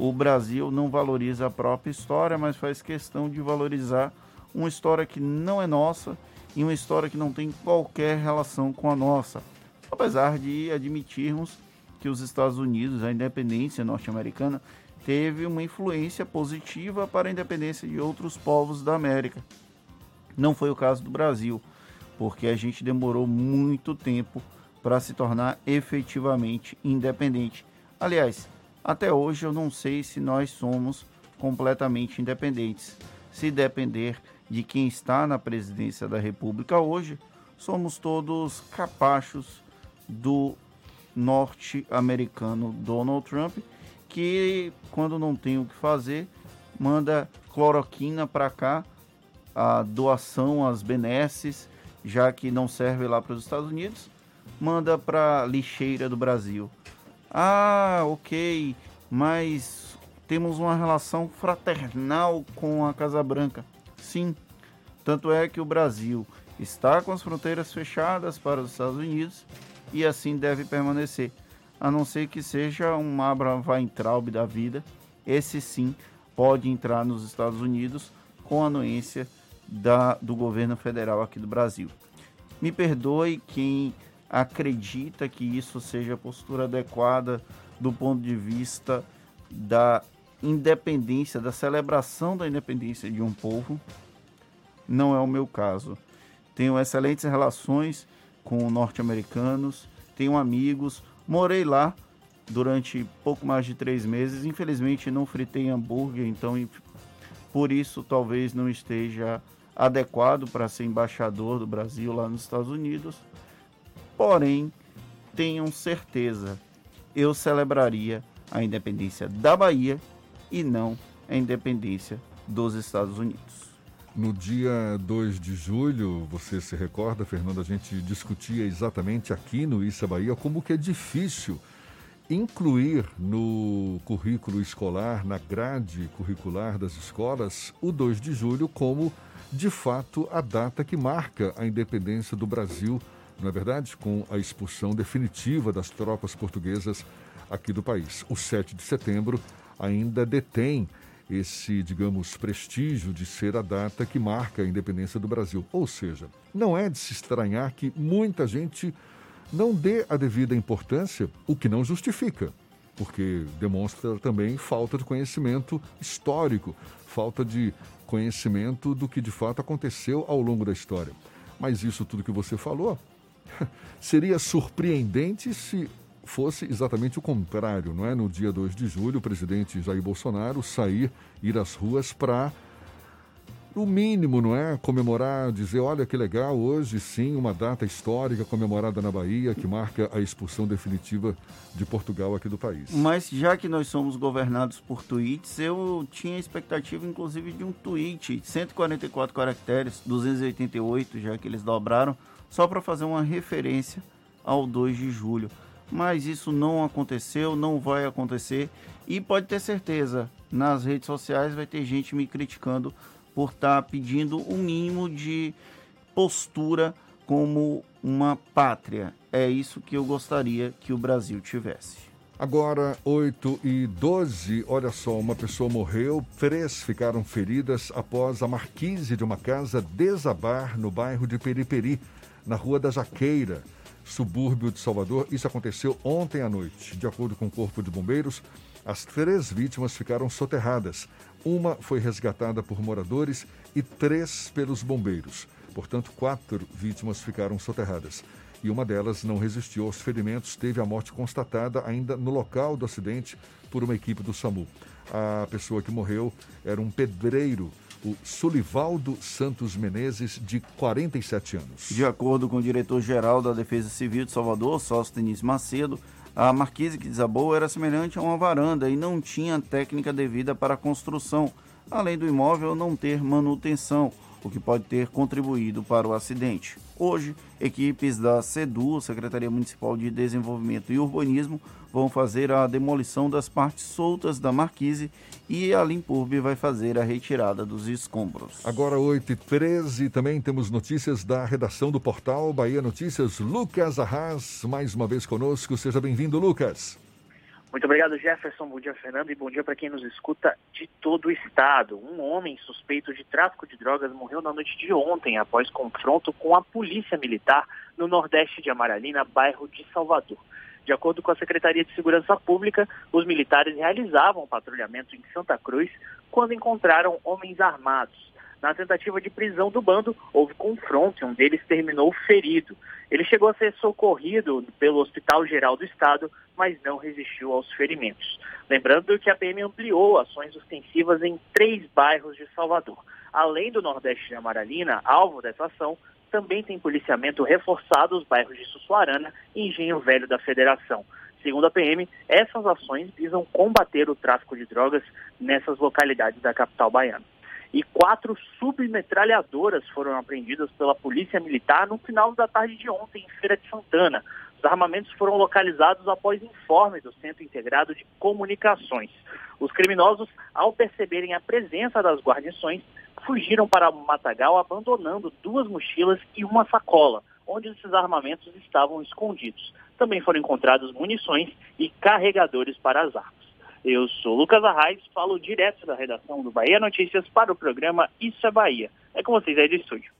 S4: O Brasil não valoriza a própria história, mas faz questão de valorizar uma história que não é nossa e uma história que não tem qualquer relação com a nossa. Apesar de admitirmos que os Estados Unidos, a independência norte-americana, teve uma influência positiva para a independência de outros povos da América. Não foi o caso do Brasil, porque a gente demorou muito tempo para se tornar efetivamente independente. Aliás, até hoje eu não sei se nós somos completamente independentes. Se depender de quem está na presidência da República hoje, somos todos capachos do norte-americano Donald Trump, que quando não tem o que fazer, manda cloroquina para cá, a doação às benesses, já que não serve lá para os Estados Unidos, manda para lixeira do Brasil. Ah, ok, mas temos uma relação fraternal com a Casa Branca. Sim, tanto é que o Brasil está com as fronteiras fechadas para os Estados Unidos e assim deve permanecer, a não ser que seja um Abraham Weintraub da vida. Esse sim pode entrar nos Estados Unidos com anuência da, do governo federal aqui do Brasil. Me perdoe quem acredita que isso seja a postura adequada do ponto de vista da independência, da celebração da independência de um povo. Não é o meu caso. Tenho excelentes relações com norte-americanos, tenho amigos, morei lá durante pouco mais de três meses. Infelizmente não fritei hambúrguer, então por isso talvez não esteja adequado para ser embaixador do Brasil lá nos Estados Unidos. Porém, tenham certeza, eu celebraria a independência da Bahia e não a independência dos Estados Unidos.
S3: No dia 2 de julho, você se recorda, Fernando, a gente discutia exatamente aqui no Issa Bahia como que é difícil incluir no currículo escolar, na grade curricular das escolas, o 2 de julho como, de fato, a data que marca a independência do Brasil, não é verdade? Com a expulsão definitiva das tropas portuguesas aqui do país. O 7 de setembro ainda detém esse, digamos, prestígio de ser a data que marca a independência do Brasil. Ou seja, não é de se estranhar que muita gente não dê a devida importância, o que não justifica, porque demonstra também falta de conhecimento histórico, falta de conhecimento do que de fato aconteceu ao longo da história. Mas isso tudo que você falou seria surpreendente se fosse exatamente o contrário, não é? No dia 2 de julho, o presidente Jair Bolsonaro sair, ir às ruas para, no mínimo, não é? Comemorar, dizer: olha que legal, hoje sim, uma data histórica comemorada na Bahia que marca a expulsão definitiva de Portugal aqui do país.
S4: Mas já que nós somos governados por tweets, eu tinha expectativa, inclusive, de um tweet, 144 caracteres, 288, já que eles dobraram, só para fazer uma referência ao 2 de julho mas isso não aconteceu, não vai acontecer e pode ter certeza, nas redes sociais vai ter gente me criticando por estar tá pedindo um mínimo de postura como uma pátria. É isso que eu gostaria que o Brasil tivesse.
S3: Agora, 8 e 12, olha só, uma pessoa morreu, três ficaram feridas após a marquise de uma casa desabar no bairro de Periperi, na Rua da Jaqueira subúrbio de Salvador. Isso aconteceu ontem à noite. De acordo com o Corpo de Bombeiros, as três vítimas ficaram soterradas. Uma foi resgatada por moradores e três pelos bombeiros. Portanto, quatro vítimas ficaram soterradas. E uma delas não resistiu aos ferimentos, teve a morte constatada ainda no local do acidente por uma equipe do SAMU. A pessoa que morreu era um pedreiro o Sulivaldo Santos Menezes, de 47 anos.
S4: De acordo com o diretor-geral da Defesa Civil de Salvador, Sóstenes Macedo, a marquise que desabou era semelhante a uma varanda e não tinha técnica devida para a construção, além do imóvel não ter manutenção, o que pode ter contribuído para o acidente. Hoje, equipes da SEDU, Secretaria Municipal de Desenvolvimento e Urbanismo, vão fazer a demolição das partes soltas da marquise e a Limpurb vai fazer a retirada dos escombros.
S3: Agora 8h13, também temos notícias da redação do portal Bahia Notícias. Lucas Arras, mais uma vez conosco. Seja bem-vindo, Lucas.
S9: Muito obrigado, Jefferson. Bom dia, Fernando, e bom dia para quem nos escuta de todo o estado. Um homem suspeito de tráfico de drogas morreu na noite de ontem após confronto com a polícia militar no nordeste de Amaralina, bairro de Salvador. De acordo com a Secretaria de Segurança Pública, os militares realizavam patrulhamento em Santa Cruz quando encontraram homens armados. Na tentativa de prisão do bando, houve confronto e um deles terminou ferido. Ele chegou a ser socorrido pelo Hospital Geral do Estado, mas não resistiu aos ferimentos. Lembrando que a PM ampliou ações ostensivas em três bairros de Salvador. Além do Nordeste de Amaralina, alvo dessa ação também tem policiamento reforçado os bairros de Sussuarana e Engenho Velho da Federação. Segundo a PM, essas ações visam combater o tráfico de drogas nessas localidades da capital baiana. E quatro submetralhadoras foram apreendidas pela Polícia Militar no final da tarde de ontem, em Feira de Santana. Os armamentos foram localizados após informe do Centro Integrado de Comunicações. Os criminosos, ao perceberem a presença das guarnições, fugiram para o matagal, abandonando duas mochilas e uma sacola, onde esses armamentos estavam escondidos. Também foram encontrados munições e carregadores para as armas. Eu sou Lucas Arraes, falo direto da redação do Bahia Notícias para o programa Isso é Bahia. É com vocês aí do estúdio.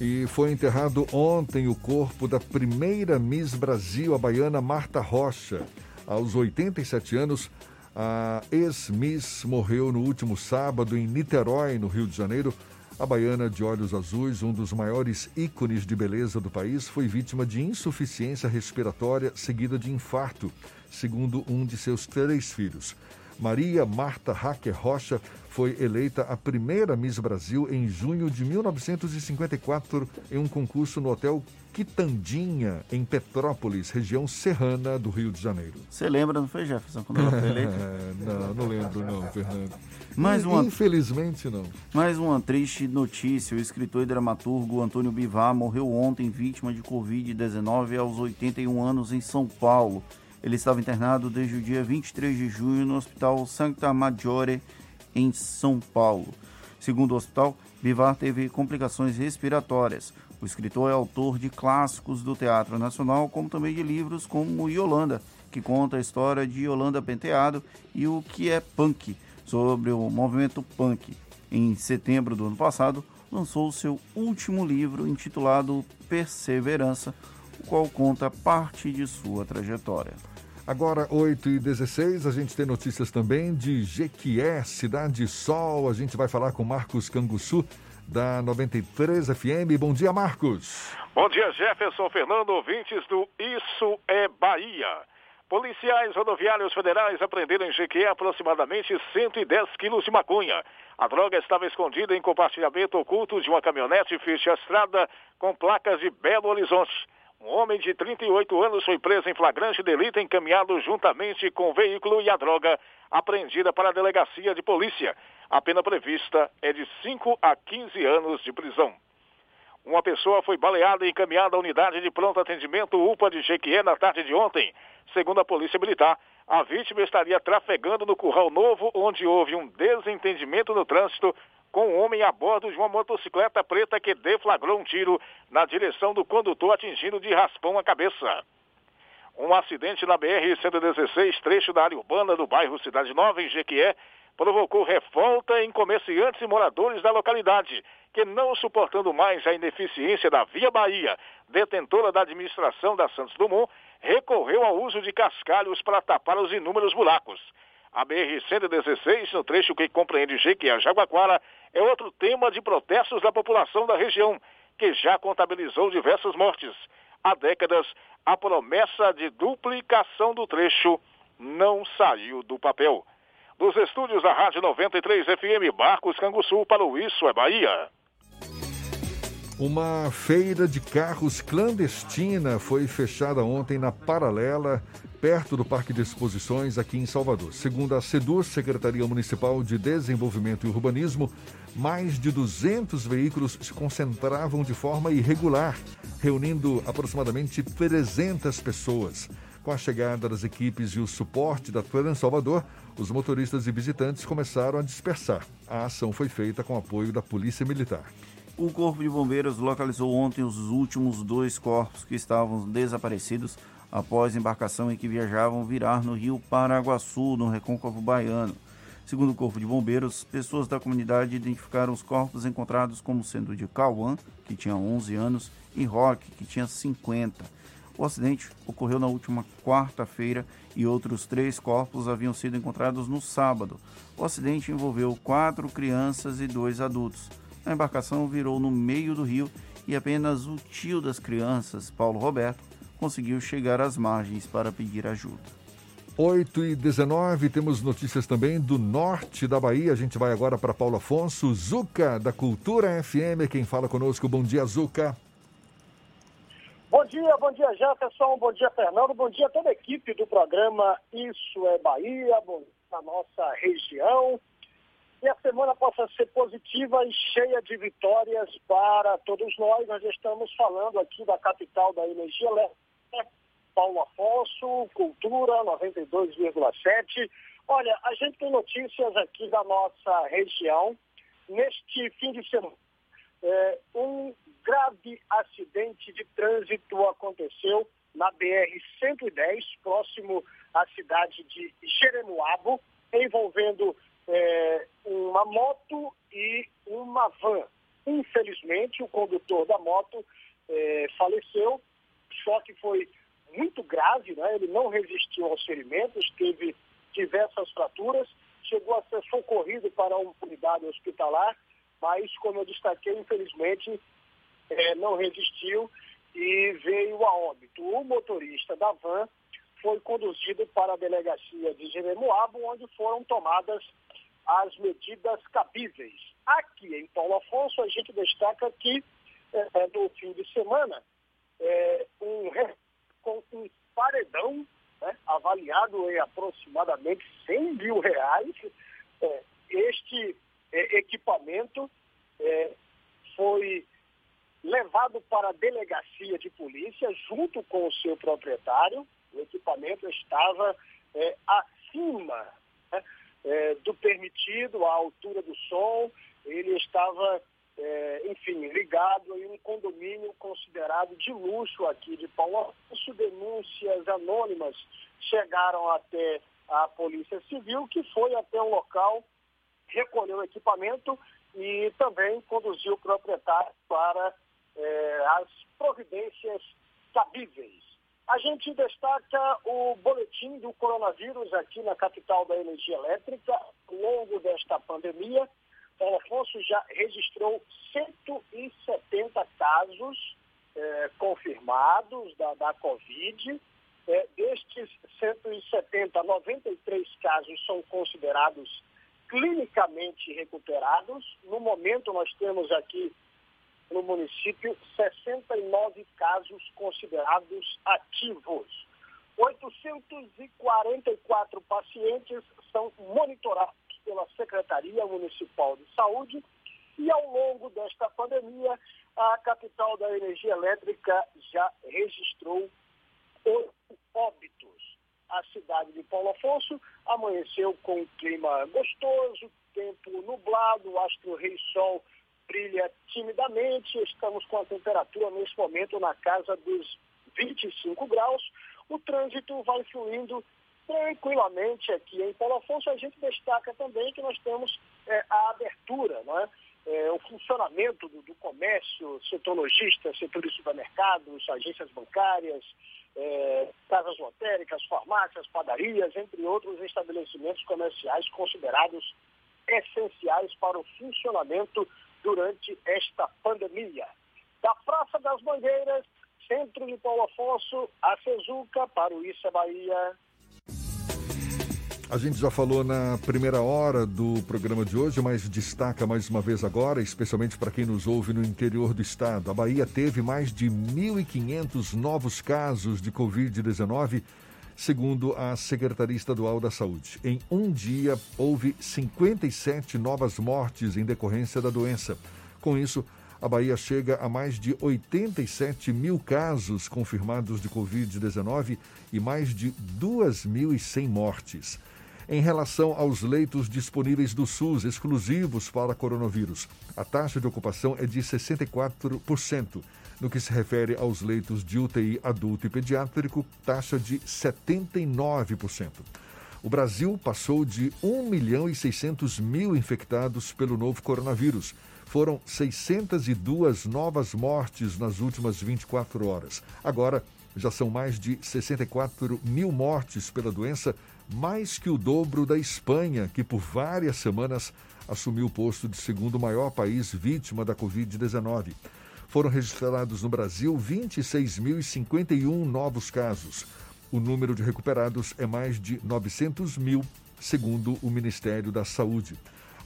S3: E foi enterrado ontem o corpo da primeira Miss Brasil, a baiana Marta Rocha. Aos 87 anos, a ex-Miss morreu no último sábado em Niterói, no Rio de Janeiro. A baiana de olhos azuis, um dos maiores ícones de beleza do país, foi vítima de insuficiência respiratória seguida de infarto, segundo um de seus três filhos. Maria Marta Hacker Rocha foi eleita a primeira Miss Brasil em junho de 1954 em um concurso no Hotel Quitandinha, em Petrópolis, região serrana do Rio de Janeiro.
S4: Você lembra, não foi, Jefferson, quando ela foi eleita?
S3: não, não lembro não, Fernando.
S4: Mais uma...
S3: Infelizmente não.
S4: Mais uma triste notícia. O escritor e dramaturgo Antônio Bivar morreu ontem vítima de Covid-19 aos 81 anos em São Paulo. Ele estava internado desde o dia 23 de junho no Hospital Santa Maggiore, em São Paulo. Segundo o hospital, Bivar teve complicações respiratórias. O escritor é autor de clássicos do teatro nacional, como também de livros como Yolanda, que conta a história de Yolanda Penteado e o que é punk, sobre o movimento punk. Em setembro do ano passado, lançou seu último livro intitulado Perseverança, o qual conta parte de sua trajetória.
S3: Agora, 8 e 16 a gente tem notícias também de Jequié, Cidade Sol. A gente vai falar com Marcos Canguçu, da 93 FM. Bom dia, Marcos.
S17: Bom dia, Jefferson Fernando, ouvintes do Isso é Bahia. Policiais rodoviários federais apreenderam em Jequié aproximadamente 110 quilos de maconha. A droga estava escondida em compartilhamento oculto de uma caminhonete ficha estrada com placas de Belo Horizonte. Um homem de 38 anos foi preso em flagrante delito encaminhado juntamente com o veículo e a droga apreendida para a delegacia de polícia. A pena prevista é de 5 a 15 anos de prisão. Uma pessoa foi baleada e encaminhada à unidade de pronto atendimento UPA de Jequié na tarde de ontem. Segundo a Polícia Militar, a vítima estaria trafegando no Curral Novo, onde houve um desentendimento no trânsito com um homem a bordo de uma motocicleta preta que deflagrou um tiro na direção do condutor, atingindo de raspão a cabeça. Um acidente na BR-116, trecho da área urbana do bairro Cidade Nova, em Jequié, provocou revolta em comerciantes e moradores da localidade, que não suportando mais a ineficiência da Via Bahia, detentora da administração da Santos Dumont, recorreu ao uso de cascalhos para tapar os inúmeros buracos. A BR-116, no trecho que compreende Jequié Jaguaquara, é outro tema de protestos da população da região, que já contabilizou diversas mortes. Há décadas, a promessa de duplicação do trecho não saiu do papel. Dos estúdios da Rádio 93 FM, Marcos Canguçu para o Isso é Bahia.
S3: Uma feira de carros clandestina foi fechada ontem na Paralela, perto do Parque de Exposições aqui em Salvador. Segundo a SEDUR, Secretaria Municipal de Desenvolvimento e Urbanismo, mais de 200 veículos se concentravam de forma irregular, reunindo aproximadamente 300 pessoas. Com a chegada das equipes e o suporte da Trans Salvador, os motoristas e visitantes começaram a dispersar. A ação foi feita com apoio da Polícia Militar.
S4: O Corpo de Bombeiros localizou ontem os últimos dois corpos que estavam desaparecidos após embarcação em que viajavam virar no rio Paraguaçu, no Recôncavo Baiano. Segundo o Corpo de Bombeiros, pessoas da comunidade identificaram os corpos encontrados como sendo de Cauã, que tinha 11 anos, e Roque, que tinha 50. O acidente ocorreu na última quarta-feira e outros três corpos haviam sido encontrados no sábado. O acidente envolveu quatro crianças e dois adultos. A embarcação virou no meio do rio e apenas o tio das crianças, Paulo Roberto, conseguiu chegar às margens para pedir ajuda.
S3: 8 e 19, temos notícias também do norte da Bahia. A gente vai agora para Paulo Afonso, Zuca, da Cultura FM. Quem fala conosco, bom dia, Zuca.
S18: Bom dia, bom dia Jefferson, bom dia Fernando, bom dia a toda a equipe do programa Isso é Bahia, bom dia na nossa região. E a semana possa ser positiva e cheia de vitórias para todos nós. Nós estamos falando aqui da capital da energia elétrica, Paulo Afonso, Cultura 92,7. Olha, a gente tem notícias aqui da nossa região. Neste fim de semana, é, um grave acidente de trânsito aconteceu na BR-110, próximo à cidade de Jeremoabo, envolvendo é, uma moto e uma van. Infelizmente, o condutor da moto é, faleceu. O choque foi muito grave, né? ele não resistiu aos ferimentos, teve diversas fraturas, chegou a ser socorrido para uma unidade hospitalar, mas, como eu destaquei, infelizmente, é, não resistiu e veio a óbito. O motorista da van foi conduzido para a delegacia de Jeremoabo, onde foram tomadas as medidas cabíveis. Aqui em Paulo Afonso, a gente destaca que é, é no fim de semana, é, um, com um paredão né, avaliado em aproximadamente 100 mil reais, é, este é, equipamento é, foi levado para a delegacia de polícia junto com o seu proprietário. O equipamento estava acima né, é, do permitido, à altura do som. Ele estava, é, enfim, ligado em um condomínio considerado de luxo aqui de Paulo. Denúncias anônimas chegaram até a Polícia Civil, que foi até o local, recolheu o equipamento e também conduziu o proprietário para é, as providências cabíveis. A gente destaca o boletim do coronavírus aqui na capital da energia elétrica. Ao longo desta pandemia, o Afonso já registrou 170 casos é, confirmados da, da Covid. É, destes 170, 93 casos são considerados clinicamente recuperados. No momento, nós temos aqui no município 69 casos considerados ativos. 844 pacientes são monitorados pela Secretaria Municipal de Saúde e ao longo desta pandemia, a capital da energia elétrica já registrou oito óbitos. A cidade de Paulo Afonso amanheceu com um clima gostoso, tempo nublado, astro rei sol brilha timidamente, estamos com a temperatura nesse momento na casa dos 25 graus. O trânsito vai fluindo tranquilamente aqui em Paulo Afonso. A gente destaca também que nós temos é, a abertura, não é? É, o funcionamento do, do, comércio, setor logista, setor de supermercados, agências bancárias, é, casas lotéricas, farmácias, padarias, entre outros estabelecimentos comerciais considerados essenciais para o funcionamento durante esta pandemia. Da Praça das Mangueiras, centro de Paulo Afonso, a Cezuca, para o Issa Bahia.
S3: A gente já falou na primeira hora do programa de hoje, mas destaca mais uma vez agora, especialmente para quem nos ouve no interior do estado. A Bahia teve mais de 1.500 novos casos de Covid-19 segundo a Secretaria Estadual da Saúde. Em um dia, houve 57 novas mortes em decorrência da doença. Com isso, a Bahia chega a mais de 87 mil casos confirmados de Covid-19 e mais de 2.100 mortes. Em relação aos leitos disponíveis do SUS exclusivos para coronavírus, a taxa de ocupação é de 64%. No que se refere aos leitos de UTI adulto e pediátrico, taxa de 79%. O Brasil passou de 1 milhão e 600 mil infectados pelo novo coronavírus. Foram 602 novas mortes nas últimas 24 horas. Agora, já são mais de 64 mil mortes pela doença, mais que o dobro da Espanha, que por várias semanas assumiu o posto de segundo maior país vítima da Covid-19 foram registrados no Brasil 26.051 novos casos. O número de recuperados é mais de 900 mil, segundo o Ministério da Saúde.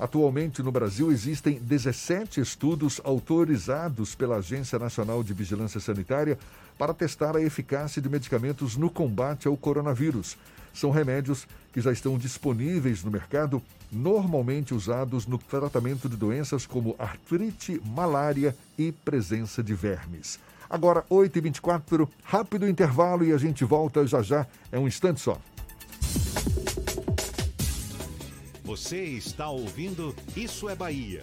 S3: Atualmente, no Brasil, existem 17 estudos autorizados pela Agência Nacional de Vigilância Sanitária para testar a eficácia de medicamentos no combate ao coronavírus. São remédios que já estão disponíveis no mercado, normalmente usados no tratamento de doenças como artrite, malária e presença de vermes. Agora, 8h24, rápido intervalo e a gente volta já já. É um instante só.
S2: Você está ouvindo Isso é Bahia.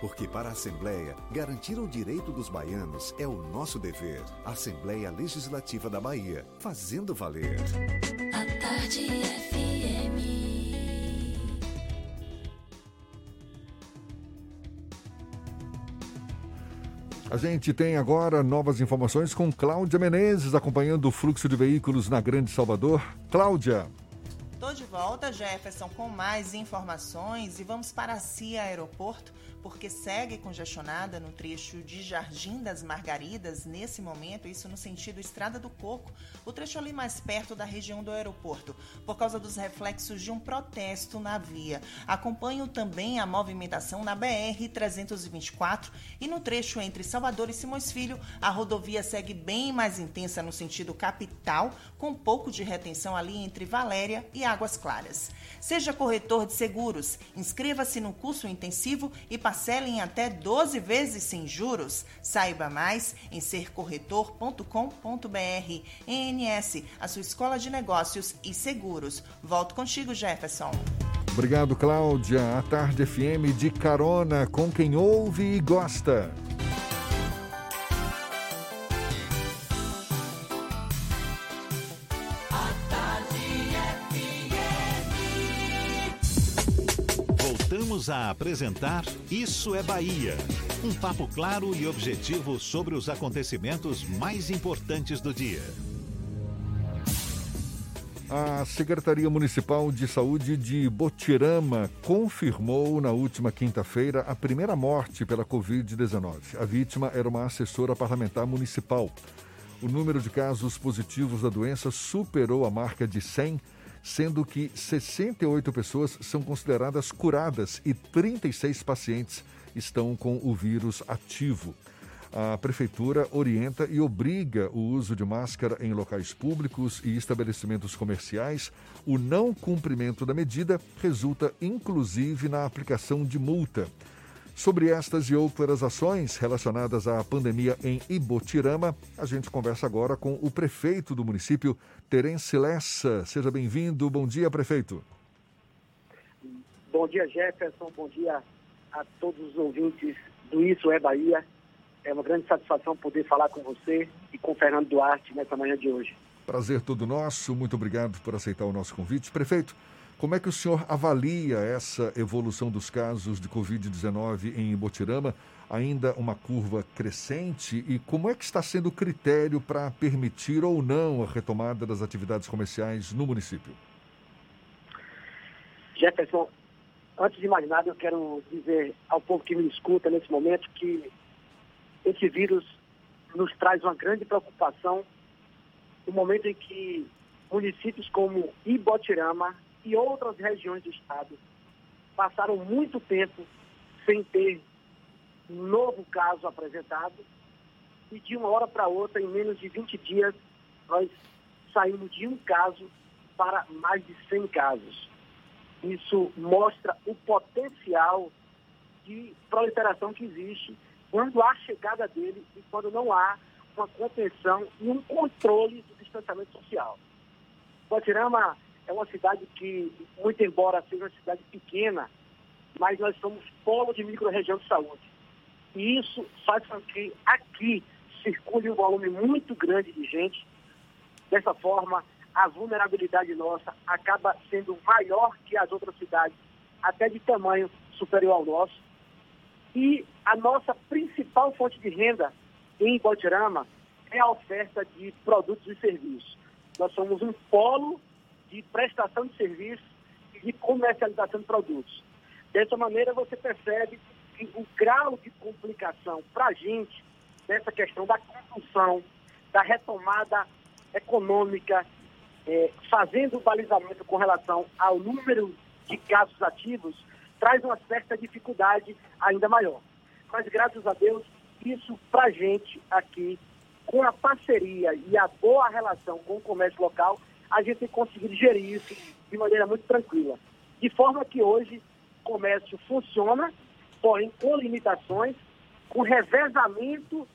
S8: Porque para a Assembleia, garantir o direito dos baianos é o nosso dever. Assembleia Legislativa da Bahia, fazendo valer.
S11: A Tarde FM.
S3: A gente tem agora novas informações com Cláudia Menezes acompanhando o fluxo de veículos na Grande Salvador. Cláudia.
S7: Tô de volta, Jefferson, com mais informações e vamos para a CIA Aeroporto, porque segue congestionada no trecho de Jardim das Margaridas nesse momento, isso no sentido Estrada do Coco, o trecho ali mais perto da região do aeroporto, por causa dos reflexos de um protesto na via. Acompanho também a movimentação na BR 324 e no trecho entre Salvador e Simões Filho, a rodovia segue bem mais intensa no sentido capital, com pouco de retenção ali entre Valéria e Águas Claras. Seja corretor de seguros, inscreva-se no curso intensivo e parcele em até 12 vezes sem juros. Saiba mais em sercorretor.com.br. ENS, a sua escola de negócios e seguros. Volto contigo, Jefferson.
S3: Obrigado, Cláudia. A Tarde FM de carona com quem ouve e gosta.
S2: Voltamos a apresentar Isso é Bahia. Um papo claro e objetivo sobre os acontecimentos mais importantes do dia.
S3: A Secretaria Municipal de Saúde de Botirama confirmou na última quinta-feira a primeira morte pela Covid-19. A vítima era uma assessora parlamentar municipal. O número de casos positivos da doença superou a marca de 100, sendo que 68 pessoas são consideradas curadas e 36 pacientes estão com o vírus ativo. A prefeitura orienta e obriga o uso de máscara em locais públicos e estabelecimentos comerciais. O não cumprimento da medida resulta inclusive na aplicação de multa. Sobre estas e outras ações relacionadas à pandemia em Ibotirama, a gente conversa agora com o prefeito do município, Terence Lessa. Seja bem-vindo. Bom dia, prefeito.
S19: Bom dia, Jefferson. Bom dia a todos os ouvintes do Isso é Bahia. É uma grande satisfação poder falar com você e com o Fernando Duarte nessa manhã de hoje.
S3: Prazer todo nosso. Muito obrigado por aceitar o nosso convite. Prefeito, como é que o senhor avalia essa evolução dos casos de Covid-19 em Ibotirama? Ainda uma curva crescente? E como é que está sendo o critério para permitir ou não a retomada das atividades comerciais no município?
S19: Jefferson, Antes de mais nada, eu quero dizer ao povo que me escuta nesse momento que esse vírus nos traz uma grande preocupação no momento em que municípios como Ibotirama e outras regiões do estado passaram muito tempo sem ter novo caso apresentado e de uma hora para outra, em menos de 20 dias, nós saímos de um caso para mais de 100 casos. Isso mostra o potencial de proliferação que existe quando há chegada dele e quando não há uma contenção e um controle do distanciamento social. Guatirama é uma cidade que, muito embora seja uma cidade pequena, mas nós somos polo de micro-região de saúde. E isso faz com que aqui circule um volume muito grande de gente. Dessa forma, a vulnerabilidade nossa acaba sendo maior que as outras cidades, até de tamanho superior ao nosso. E a nossa principal fonte de renda em Botirama é a oferta de produtos e serviços. Nós somos um polo de prestação de serviços e de comercialização de produtos. Dessa maneira, você percebe o grau de complicação para a gente, dessa questão da condução, da retomada econômica, é, fazendo o balizamento com relação ao número de casos ativos, traz uma certa dificuldade ainda maior. Mas, graças a Deus, isso para a gente aqui, com a parceria e a boa relação com o comércio local, a gente tem conseguido gerir isso de maneira muito tranquila. De forma que hoje o comércio funciona, porém com limitações, com revezamento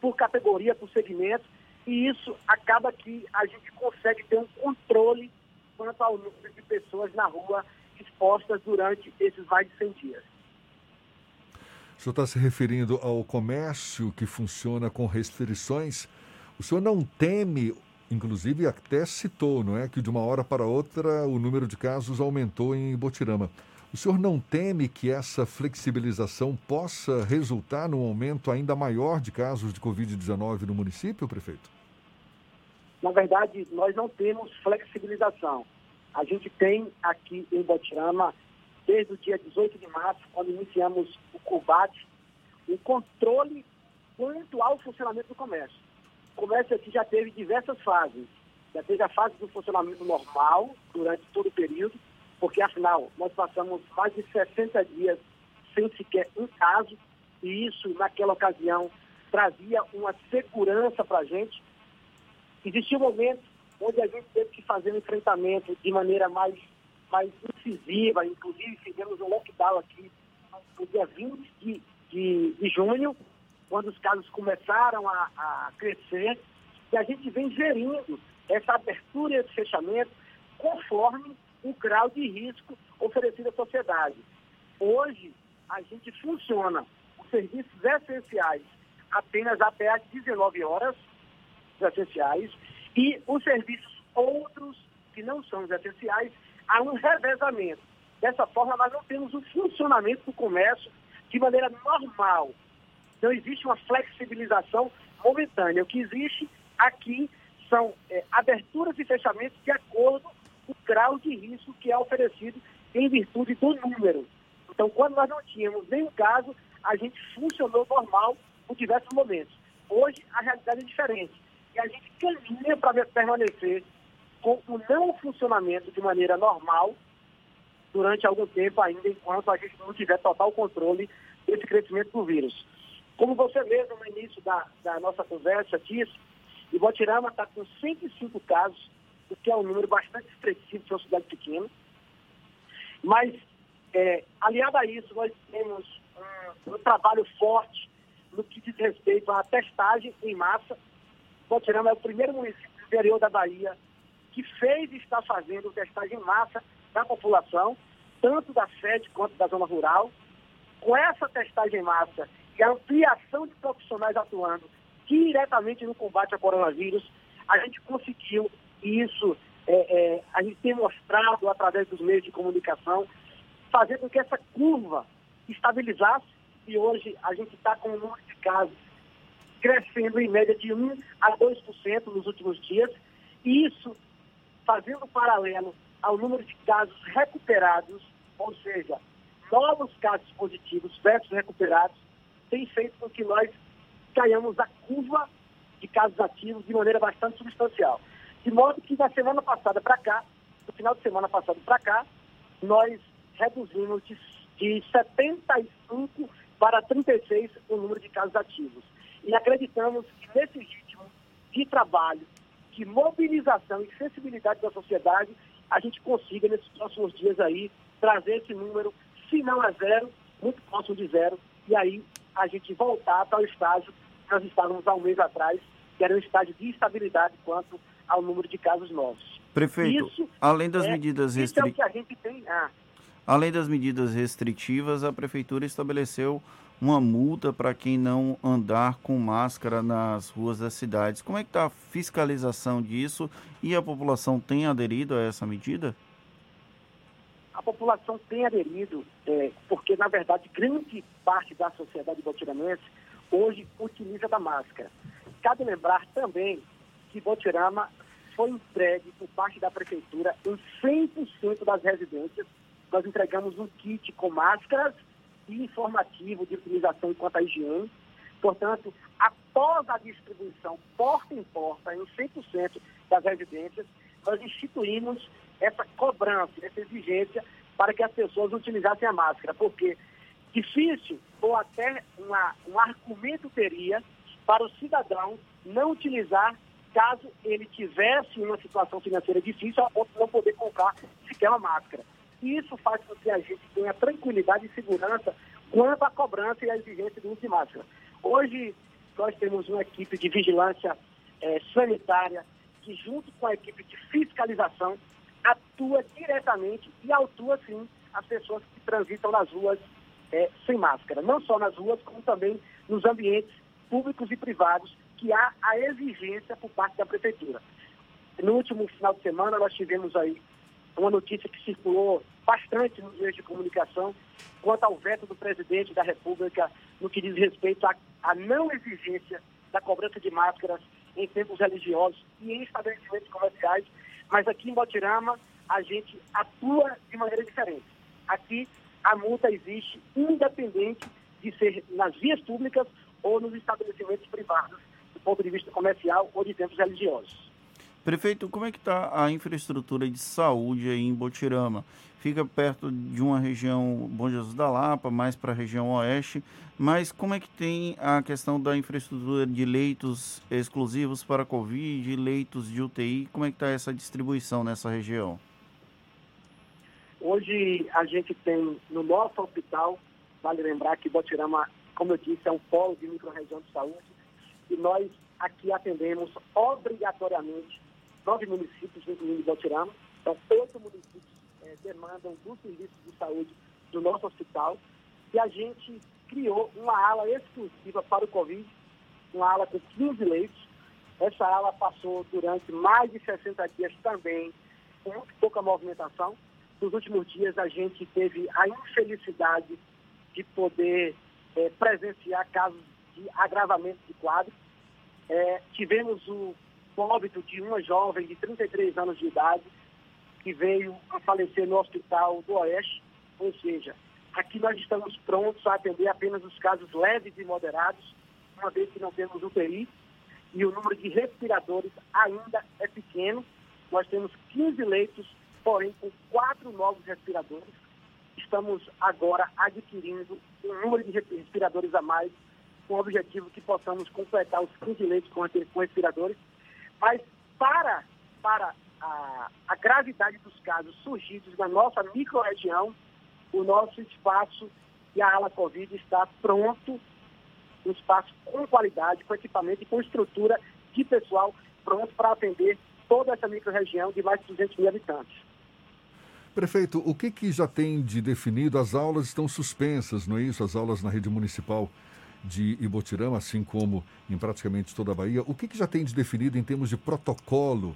S19: por categoria, por segmento, e isso acaba que a gente consegue ter um controle quanto ao número de pessoas na rua expostas durante esses mais de 100 dias.
S3: O senhor está se referindo ao comércio que funciona com restrições. O senhor não teme, inclusive até citou, não é, que de uma hora para outra o número de casos aumentou em Botirama. O senhor não teme que essa flexibilização possa resultar num aumento ainda maior de casos de Covid-19 no município, prefeito?
S19: Na verdade, nós não temos flexibilização. A gente tem aqui em Botirama, desde o dia 18 de março, quando iniciamos o combate, o controle quanto ao funcionamento do comércio. O comércio aqui já teve diversas fases. Já teve a fase do funcionamento normal durante todo o período, porque afinal nós passamos mais de 60 dias sem sequer um caso, e isso naquela ocasião trazia uma segurança para a gente. Existia um momento onde a gente teve que fazer um enfrentamento de maneira mais, mais incisiva, inclusive fizemos um lockdown aqui no dia 20 de, de, de junho, quando os casos começaram a, a crescer, e a gente vem gerindo essa abertura e esse fechamento conforme o grau de risco oferecido à sociedade. Hoje, a gente funciona os serviços essenciais apenas até às 19 horas, essenciais, e os serviços outros, que não são os essenciais, há um revezamento. Dessa forma, nós não temos o funcionamento do comércio de maneira normal. Não existe uma flexibilização momentânea. O que existe aqui são é, aberturas e fechamentos de acordo o grau de risco que é oferecido em virtude do número. Então, quando nós não tínhamos nenhum caso, a gente funcionou normal por diversos momentos. Hoje, a realidade é diferente. E a gente caminha para permanecer com o não funcionamento de maneira normal durante algum tempo ainda, enquanto a gente não tiver total controle desse crescimento do vírus. Como você mesmo no início da, da nossa conversa disse, Ibotirama está com 105 casos o que é um número bastante expressivo para uma cidade pequena. Mas, é, aliado a isso, nós temos um, um, trabalho forte no que diz respeito à testagem em massa. Botirama é o primeiro município do interior da Bahia que fez e está fazendo testagem em massa da população, tanto da sede quanto da zona rural. Com essa testagem em massa e a ampliação de profissionais atuando diretamente no combate ao coronavírus, a gente conseguiu e isso é, é, a gente tem mostrado através dos meios de comunicação, fazendo com que essa curva estabilizasse e hoje a gente está com o número de casos crescendo em média de 1 a 2% nos últimos dias, e isso fazendo paralelo ao número de casos recuperados, ou seja, novos casos positivos versus recuperados tem feito com que nós caiamos a curva de casos ativos de maneira bastante substancial. De modo que da semana passada para cá, no final de semana passado para cá, nós reduzimos de, de 75 para 36 o número de casos ativos. E acreditamos que nesse ritmo de trabalho, de mobilização e sensibilidade da sociedade, a gente consiga, nesses próximos dias aí, trazer esse número, se não a zero, muito próximo de zero, e aí a gente voltar para o estágio que nós estávamos há um mês atrás, que era um estágio de estabilidade quanto ao número de casos novos.
S4: Prefeito,
S19: Isso
S4: além das
S19: é-
S4: medidas
S19: é
S4: restritivas.
S19: tem. Ah,
S4: Além das medidas restritivas, a prefeitura estabeleceu uma multa para quem não andar com máscara nas ruas das cidades. Como é que está a fiscalização disso e a população tem aderido a essa medida?
S19: a população tem aderido, é, porque, na verdade, grande parte da sociedade botiranense hoje utiliza da máscara. Cabe lembrar também que Botirama foi entregue por parte da prefeitura em 100% das residências. Nós entregamos um kit com máscaras e informativo de utilização quanto à higiene. Portanto, após a distribuição porta em porta em 100% das residências, nós instituímos essa cobrança, essa exigência para que as pessoas utilizassem a máscara, porque difícil ou até uma, um argumento teria para o cidadão não utilizar caso ele tivesse uma situação financeira difícil a ponto de não poder comprar sequer uma máscara. Isso faz com que a gente tenha tranquilidade e segurança quanto à cobrança e à exigência do uso de máscara. Hoje, nós temos uma equipe de vigilância eh, sanitária que, junto com a equipe de fiscalização, atua diretamente e autua, sim, as pessoas que transitam nas ruas eh, sem máscara. Não só nas ruas, como também nos ambientes públicos e privados, que há a exigência por parte da prefeitura. No último final de semana, nós tivemos aí uma notícia que circulou bastante nos meios de comunicação quanto ao veto do presidente da República no que diz respeito à, à não exigência da cobrança de máscaras em tempos religiosos e em estabelecimentos comerciais. Mas aqui em Botirama, a gente atua de maneira diferente. Aqui, a multa existe independente de ser nas vias públicas ou nos estabelecimentos privados, do ponto de vista comercial ou de tempos religiosos.
S4: Prefeito, como é que está a infraestrutura de saúde aí em Botirama? Fica perto de uma região Bom Jesus da Lapa, mais para a região oeste, mas como é que tem a questão da infraestrutura de leitos exclusivos para Covid, leitos de UTI, como é que está essa distribuição nessa região?
S19: Hoje a gente tem no nosso hospital, vale lembrar que Botirama, como eu disse, é um polo de microrregião de saúde, e nós aqui atendemos obrigatoriamente nove municípios, incluindo Botirama. Então, oito municípios eh, demandam do serviço de saúde do nosso hospital. E a gente criou uma ala exclusiva para o Covid, uma ala com 15 leitos. Essa ala passou durante mais de 60 dias também com muito pouca movimentação. Nos últimos dias, a gente teve a infelicidade de poder eh, presenciar casos de agravamento de quadro. Eh, tivemos o óbito de uma jovem de 33 anos de idade que veio a falecer no hospital do Oeste. Ou seja, aqui nós estamos prontos a atender apenas os casos leves e moderados, uma vez que não temos UTI e o número de respiradores ainda é pequeno. Nós temos 15 leitos, porém com quatro novos respiradores. Estamos agora adquirindo um número de respiradores a mais, com o objetivo que possamos completar os 15 leitos com com respiradores mas para, para a, a gravidade dos casos surgidos na nossa microrregião, o nosso espaço e a ala Covid está pronto, um espaço com qualidade, com equipamento e com estrutura de pessoal pronto para atender toda essa microrregião de mais de 200 mil habitantes.
S3: Prefeito, o que, que já tem de definido? As aulas estão suspensas, não é isso? As aulas na rede municipal de Ibotirama, assim como em praticamente toda a Bahia. O que, que já tem de definido em termos de protocolo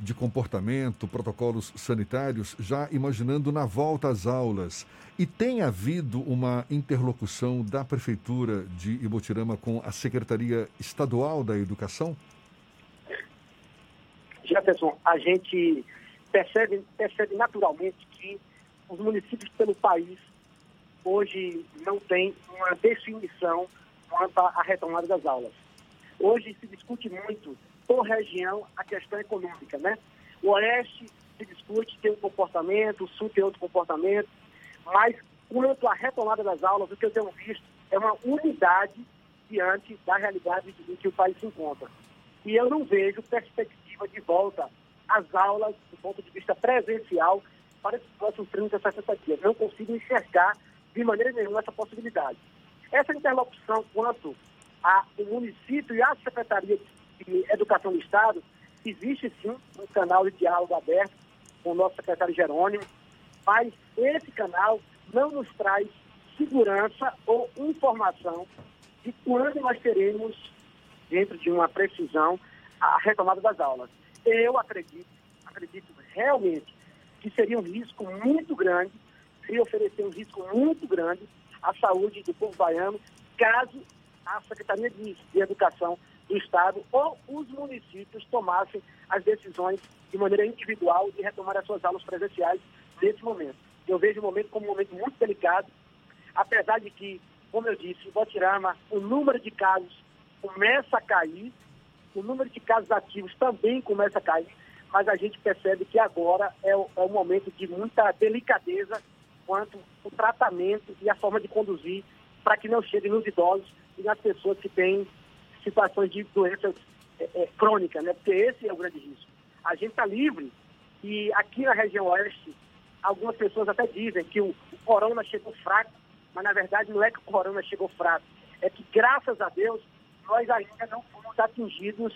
S3: de comportamento, protocolos sanitários, já imaginando na volta às aulas? E tem havido uma interlocução da Prefeitura de Ibotirama com a Secretaria Estadual da Educação?
S19: Jefferson, a gente percebe, percebe naturalmente que os municípios pelo país hoje não tem uma definição quanto à retomada das aulas. Hoje se discute muito, por região, a questão econômica, né? O Oeste se discute, tem um comportamento, o Sul tem outro comportamento, mas quanto à retomada das aulas, o que eu tenho visto é uma unidade diante da realidade em que o país se encontra. E eu não vejo perspectiva de volta às aulas do ponto de vista presencial para esses próximos 30, 60 dias. Não consigo enxergar de maneira nenhuma essa possibilidade. Essa interlocução quanto ao município e à Secretaria de Educação do Estado, existe sim um canal de diálogo aberto com o nosso secretário Jerônimo, mas esse canal não nos traz segurança ou informação de quando nós teremos, dentro de uma precisão, a retomada das aulas. Eu acredito, acredito realmente que seria um risco muito grande, seria oferecer um risco muito grande à saúde do povo baiano, caso a Secretaria de, de Educação do Estado ou os municípios tomassem as decisões de maneira individual de retomar as suas aulas presenciais nesse momento. Eu vejo o momento como um momento muito delicado, apesar de que, como eu disse, em Botirama, o número de casos começa a cair, o número de casos ativos também começa a cair, mas a gente percebe que agora é o, é o momento de muita delicadeza quanto o tratamento e a forma de conduzir para que não chegue nos idosos e nas pessoas que têm situações de doenças é, é, crônicas, né? Porque esse é o grande risco. A gente está livre e aqui na região oeste, algumas pessoas até dizem que o, o corona chegou fraco, mas na verdade não é que o corona chegou fraco, é que graças a Deus nós ainda não fomos atingidos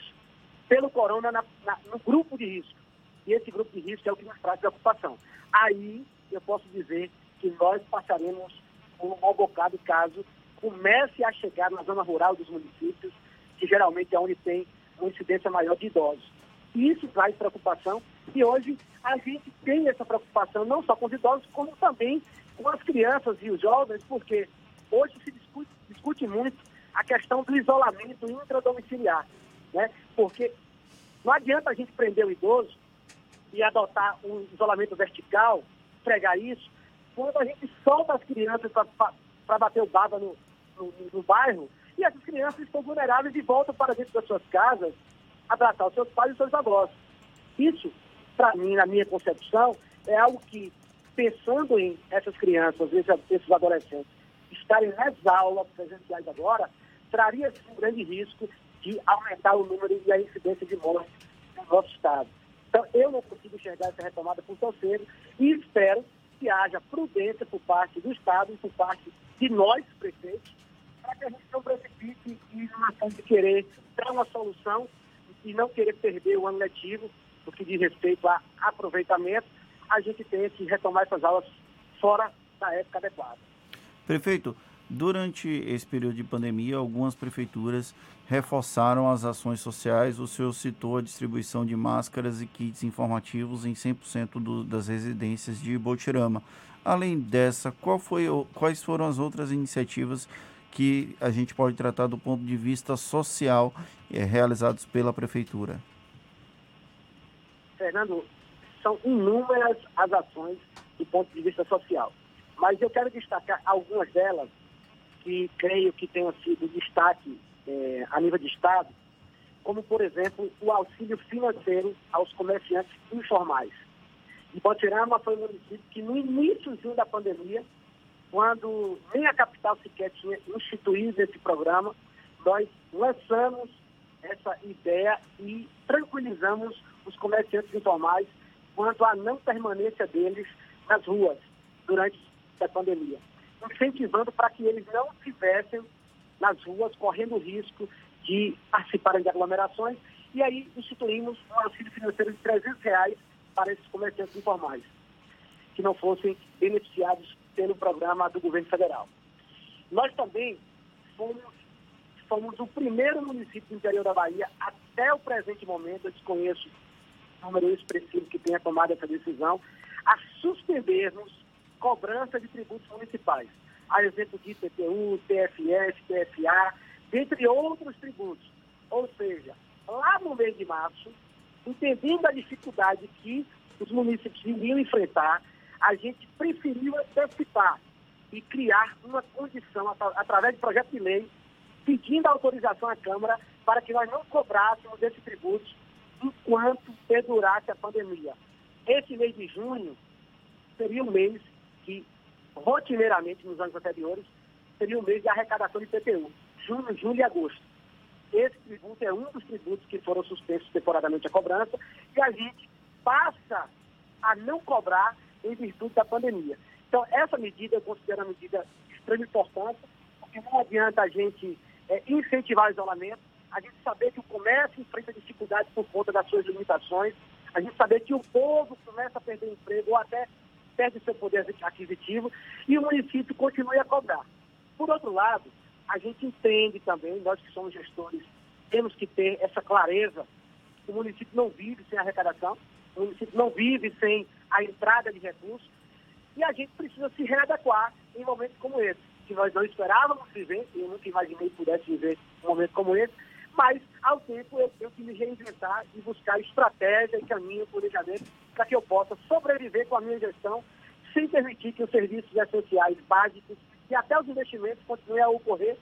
S19: pelo corona na, na, no grupo de risco. E esse grupo de risco é o que nos traz preocupação. Aí eu posso dizer que nós passaremos um mau bocado caso comece a chegar na zona rural dos municípios, que geralmente é onde tem uma incidência maior de idosos. Isso traz preocupação e hoje a gente tem essa preocupação não só com os idosos, como também com as crianças e os jovens, porque hoje se discute, discute muito a questão do isolamento intradomiciliar, né? Porque não adianta a gente prender o idoso e adotar um isolamento vertical, pregar isso, quando a gente solta as crianças para bater o baba no, no, no, bairro, e essas crianças estão vulneráveis e voltam para dentro das suas casas abraçar os seus pais e os seus avós. Isso, para mim, na minha concepção, é algo que, pensando em essas crianças, esses, esses adolescentes, estarem nas aulas presenciais agora, traria um grande risco de aumentar o número e a incidência de mortes no nosso Estado. Então, eu não consigo enxergar essa retomada por tão cedo e espero que haja prudência por parte do Estado e por parte de nós, prefeitos, para que a gente não precipite e numa ação de querer dar uma solução e não querer perder o ano letivo, no que diz respeito a aproveitamento, a gente tem que retomar essas aulas fora da época adequada.
S4: Prefeito, Durante esse período de pandemia, algumas prefeituras reforçaram as ações sociais. O senhor citou a distribuição de máscaras e kits informativos em 100% do, das residências de Botirama. Além dessa, foi, quais foram as outras iniciativas que a gente pode tratar do ponto de vista social é, realizados pela prefeitura?
S19: Fernando, são inúmeras as ações do ponto de vista social, mas eu quero destacar algumas delas que creio que tenham sido destaque é, a nível de Estado, como, por exemplo, o auxílio financeiro aos comerciantes informais. Botirama foi um município que, no início da pandemia, quando nem a capital sequer tinha instituído esse programa, nós lançamos essa ideia e tranquilizamos os comerciantes informais quanto à não permanência deles nas ruas durante a pandemia incentivando para que eles não estivessem nas ruas correndo o risco de participarem de aglomerações. E aí instituímos um auxílio financeiro de 300 reais para esses comerciantes informais, que não fossem beneficiados pelo programa do governo federal. Nós também fomos, fomos o primeiro município do interior da Bahia, até o presente momento, eu desconheço o número expressivo que tenha tomado essa decisão, a suspendermos cobrança de tributos municipais, a exemplo de IPTU, TFS, TFA, dentre outros tributos. Ou seja, lá no mês de março, entendendo a dificuldade que os municípios iriam enfrentar, a gente preferiu antecipar e criar uma condição, atra- através de projeto de lei, pedindo autorização à Câmara para que nós não cobrássemos esse tributo enquanto perdurasse a pandemia. Esse mês de junho seria um mês rotineiramente, nos anos anteriores, seria um mês de arrecadação de IPTU. Junho, julho e agosto. Esse tributo é um dos tributos que foram suspensos temporariamente a cobrança e a gente passa a não cobrar em virtude da pandemia. Então, essa medida eu considero uma medida de extrema importância, porque não adianta a gente eh, incentivar o isolamento, a gente saber que o comércio enfrenta dificuldades por conta das suas limitações, a gente saber que o povo começa a perder emprego ou até perde seu poder aquisitivo e o município continue a cobrar. Por outro lado, a gente entende também, nós que somos gestores, temos que ter essa clareza. O município não vive sem arrecadação, o município não vive sem a entrada de recursos e a gente precisa se readequar em momentos como esse, que nós não esperávamos viver, eu nunca imaginei que pudesse viver um momento como esse, mas ao tempo eu tenho que me reinventar e buscar estratégia e caminho, planejamento, para que eu possa sobreviver com a minha gestão, sem permitir que os serviços essenciais básicos e até os investimentos continuem a ocorrer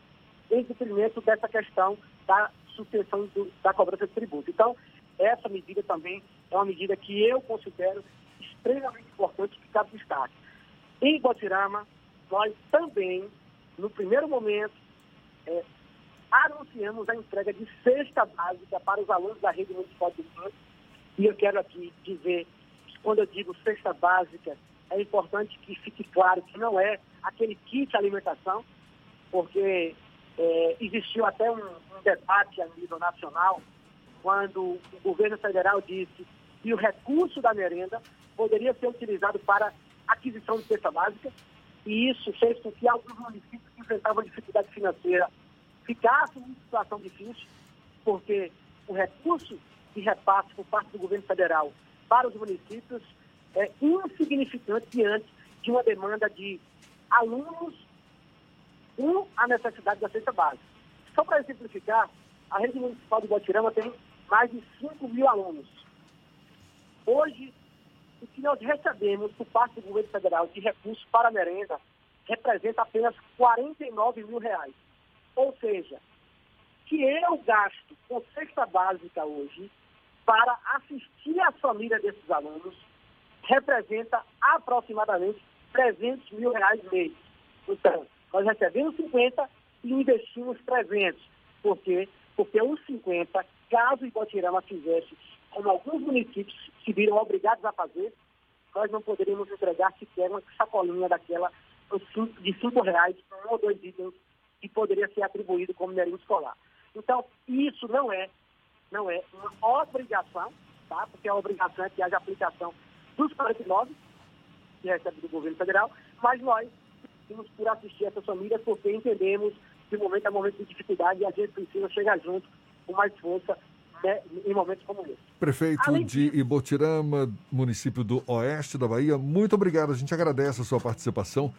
S19: em detrimento dessa questão da suspensão do- da cobrança de tributo. Então, essa medida também é uma medida que eu considero extremamente importante que cabe destaque. Em Botirama, nós também, no primeiro momento, eh, anunciamos a entrega de cesta básica para os alunos da rede municipal de ensino. E eu quero aqui dizer quando eu digo cesta básica, é importante que fique claro que não é aquele kit alimentação, porque eh, existiu até um, um debate a nível nacional quando o governo federal disse que o recurso da merenda poderia ser utilizado para aquisição de cesta básica, e isso fez com que alguns municípios que enfrentavam dificuldade financeira ficassem em situação difícil, porque o recurso de repasse por parte do governo federal para os municípios é insignificante diante de uma demanda de alunos com a necessidade da cesta básica. Só para exemplificar, a rede municipal de Botirama tem mais de 5 mil alunos. Hoje, o que nós recebemos por parte do governo federal de recursos para a merenda representa apenas 49 mil reais. Ou seja, que eu gasto com cesta básica hoje para assistir a família desses alunos representa aproximadamente 300 mil reais mês. Então, nós recebemos 50 e investimos 300. Por quê? Porque os 50, caso Ibotirama fizesse, como alguns municípios se viram obrigados a fazer, nós não poderíamos entregar sequer uma sacolinha daquela de 5 reais, um ou dois itens que poderia ser atribuído como merenda escolar. Então, isso não é, não é uma obrigação, tá? porque a obrigação é que haja aplicação dos 49, que recebe do governo federal, mas nós temos por assistir essas famílias porque entendemos que o momento é momento de dificuldade e a gente precisa chegar junto com mais força né, em momentos como esse.
S3: Prefeito
S19: Além
S3: de Ibotirama, município do Oeste da Bahia, muito obrigado. A gente agradece a sua participação.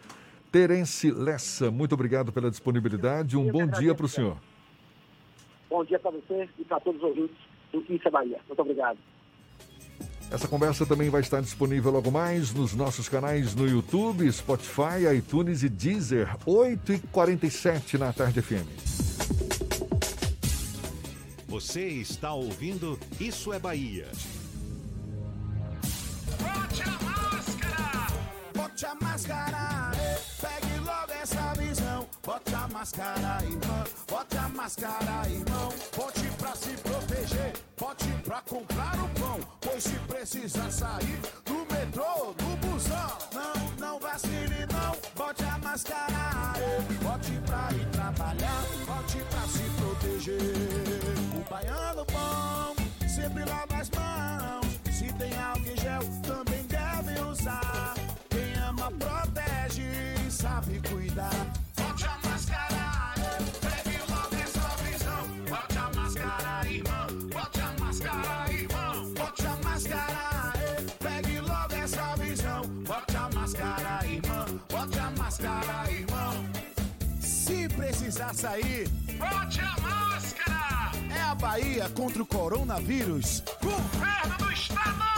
S3: Terence Lessa, muito obrigado pela disponibilidade. Um bom dia para o senhor.
S19: Bom dia para você e para todos os ouvintes do Isso é Bahia. Muito obrigado.
S3: Essa conversa também vai estar disponível logo mais nos nossos canais no YouTube, Spotify, iTunes e Deezer, 8h47 na Tarde FM.
S2: Você está ouvindo Isso é Bahia.
S1: Bote a máscara! Bote a máscara! Pegue logo essa Bote a máscara, irmão. Bote a máscara, irmão. Bote pra se proteger. Bote pra comprar o pão. Pois se precisar sair do metrô, do busão. Não, não vacile, não. Bote a máscara. Bote pra ir trabalhar. Bote pra se proteger. O baiano bom sempre lava as mãos. Se tem álcool gel, também deve usar. Quem ama, protege sabe cuidar. Precisar sair, bote a máscara! É a Bahia contra o coronavírus. Governo do Estado!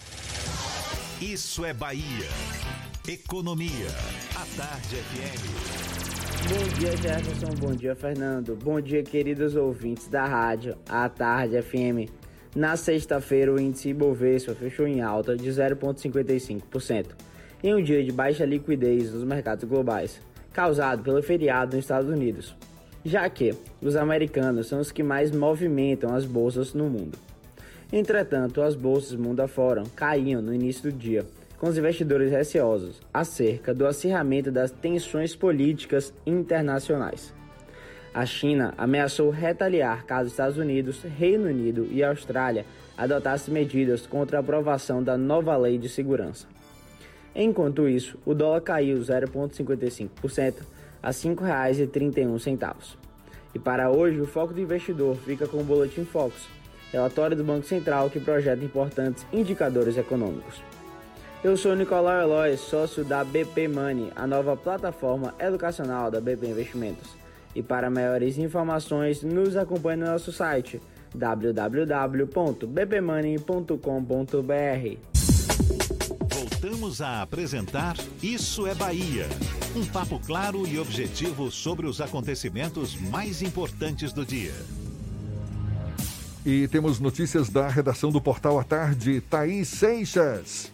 S2: Isso é Bahia. Economia. A Tarde FM.
S20: Bom dia, Jefferson. Bom dia, Fernando. Bom dia, queridos ouvintes da rádio A Tarde FM. Na sexta-feira, o índice Ibovespa fechou em alta de 0,55%, em um dia de baixa liquidez nos mercados globais, causado pelo feriado nos Estados Unidos, já que os americanos são os que mais movimentam as bolsas no mundo. Entretanto, as bolsas mundo afora caíam no início do dia, com os investidores receosos acerca do acirramento das tensões políticas internacionais. A China ameaçou retaliar caso Estados Unidos, Reino Unido e Austrália adotassem medidas contra a aprovação da nova lei de segurança. Enquanto isso, o dólar caiu 0,55% a R$ 5,31. E para hoje, o foco do investidor fica com o Boletim Focus, relatório do Banco Central que projeta importantes indicadores econômicos. Eu sou Nicolau Eloy, sócio da BP Money, a nova plataforma educacional da BP Investimentos. E para maiores informações, nos acompanhe no nosso site www.bpmoney.com.br.
S2: Voltamos a apresentar Isso é Bahia. Um papo claro e objetivo sobre os acontecimentos mais importantes do dia.
S3: E temos notícias da redação do Portal à Tarde, Thaís Seixas.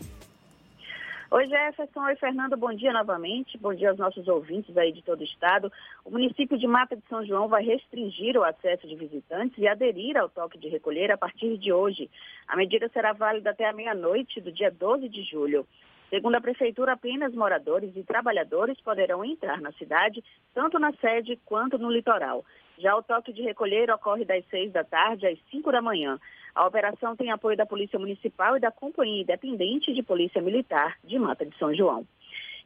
S13: Oi, Jefferson. Oi, Fernando. Bom dia novamente. Bom dia aos nossos ouvintes aí de todo o estado. O município de Mata de São João vai restringir o acesso de visitantes e aderir ao toque de recolher a partir de hoje. A medida será válida até a meia-noite do dia 12 de julho. Segundo a Prefeitura, apenas moradores e trabalhadores poderão entrar na cidade, tanto na sede quanto no litoral. Já o toque de recolher ocorre das 6 da tarde às 5 da manhã. A operação tem apoio da Polícia Municipal e da Companhia Independente de Polícia Militar de Mata de São João.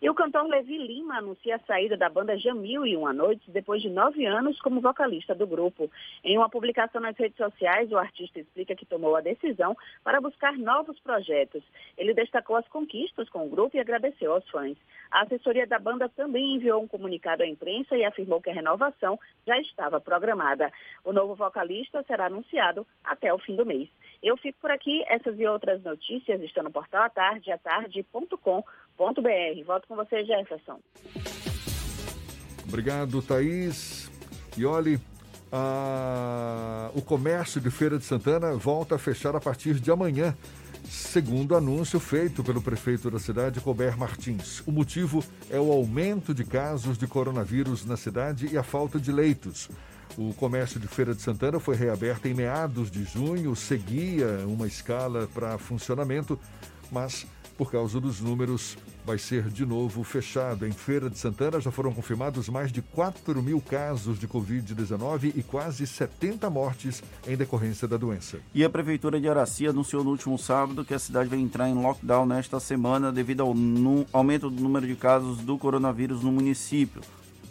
S13: E o cantor Levi Lima anuncia a saída da banda Jamil e Uma Noite depois de nove anos como vocalista do grupo. Em uma publicação nas redes sociais, o artista explica que tomou a decisão para buscar novos projetos. Ele destacou as conquistas com o grupo e agradeceu aos fãs. A assessoria da banda também enviou um comunicado à imprensa e afirmou que a renovação já estava programada. O novo vocalista será anunciado até o fim do mês. Eu fico por aqui. Essas e outras notícias estão no portal atardeatarde.com.br. Volto com você, Jefferson.
S3: Obrigado, Thaís. E olhe, a... o comércio de Feira de Santana volta a fechar a partir de amanhã, segundo anúncio feito pelo prefeito da cidade, Colbert Martins. O motivo é o aumento de casos de coronavírus na cidade e a falta de leitos. O comércio de Feira de Santana foi reaberto em meados de junho, seguia uma escala para funcionamento, mas por causa dos números vai ser de novo fechado. Em Feira de Santana já foram confirmados mais de 4 mil casos de Covid-19 e quase 70 mortes em decorrência da doença.
S4: E a Prefeitura de Araci anunciou no último sábado que a cidade vai entrar em lockdown nesta semana devido ao aumento do número de casos do coronavírus no município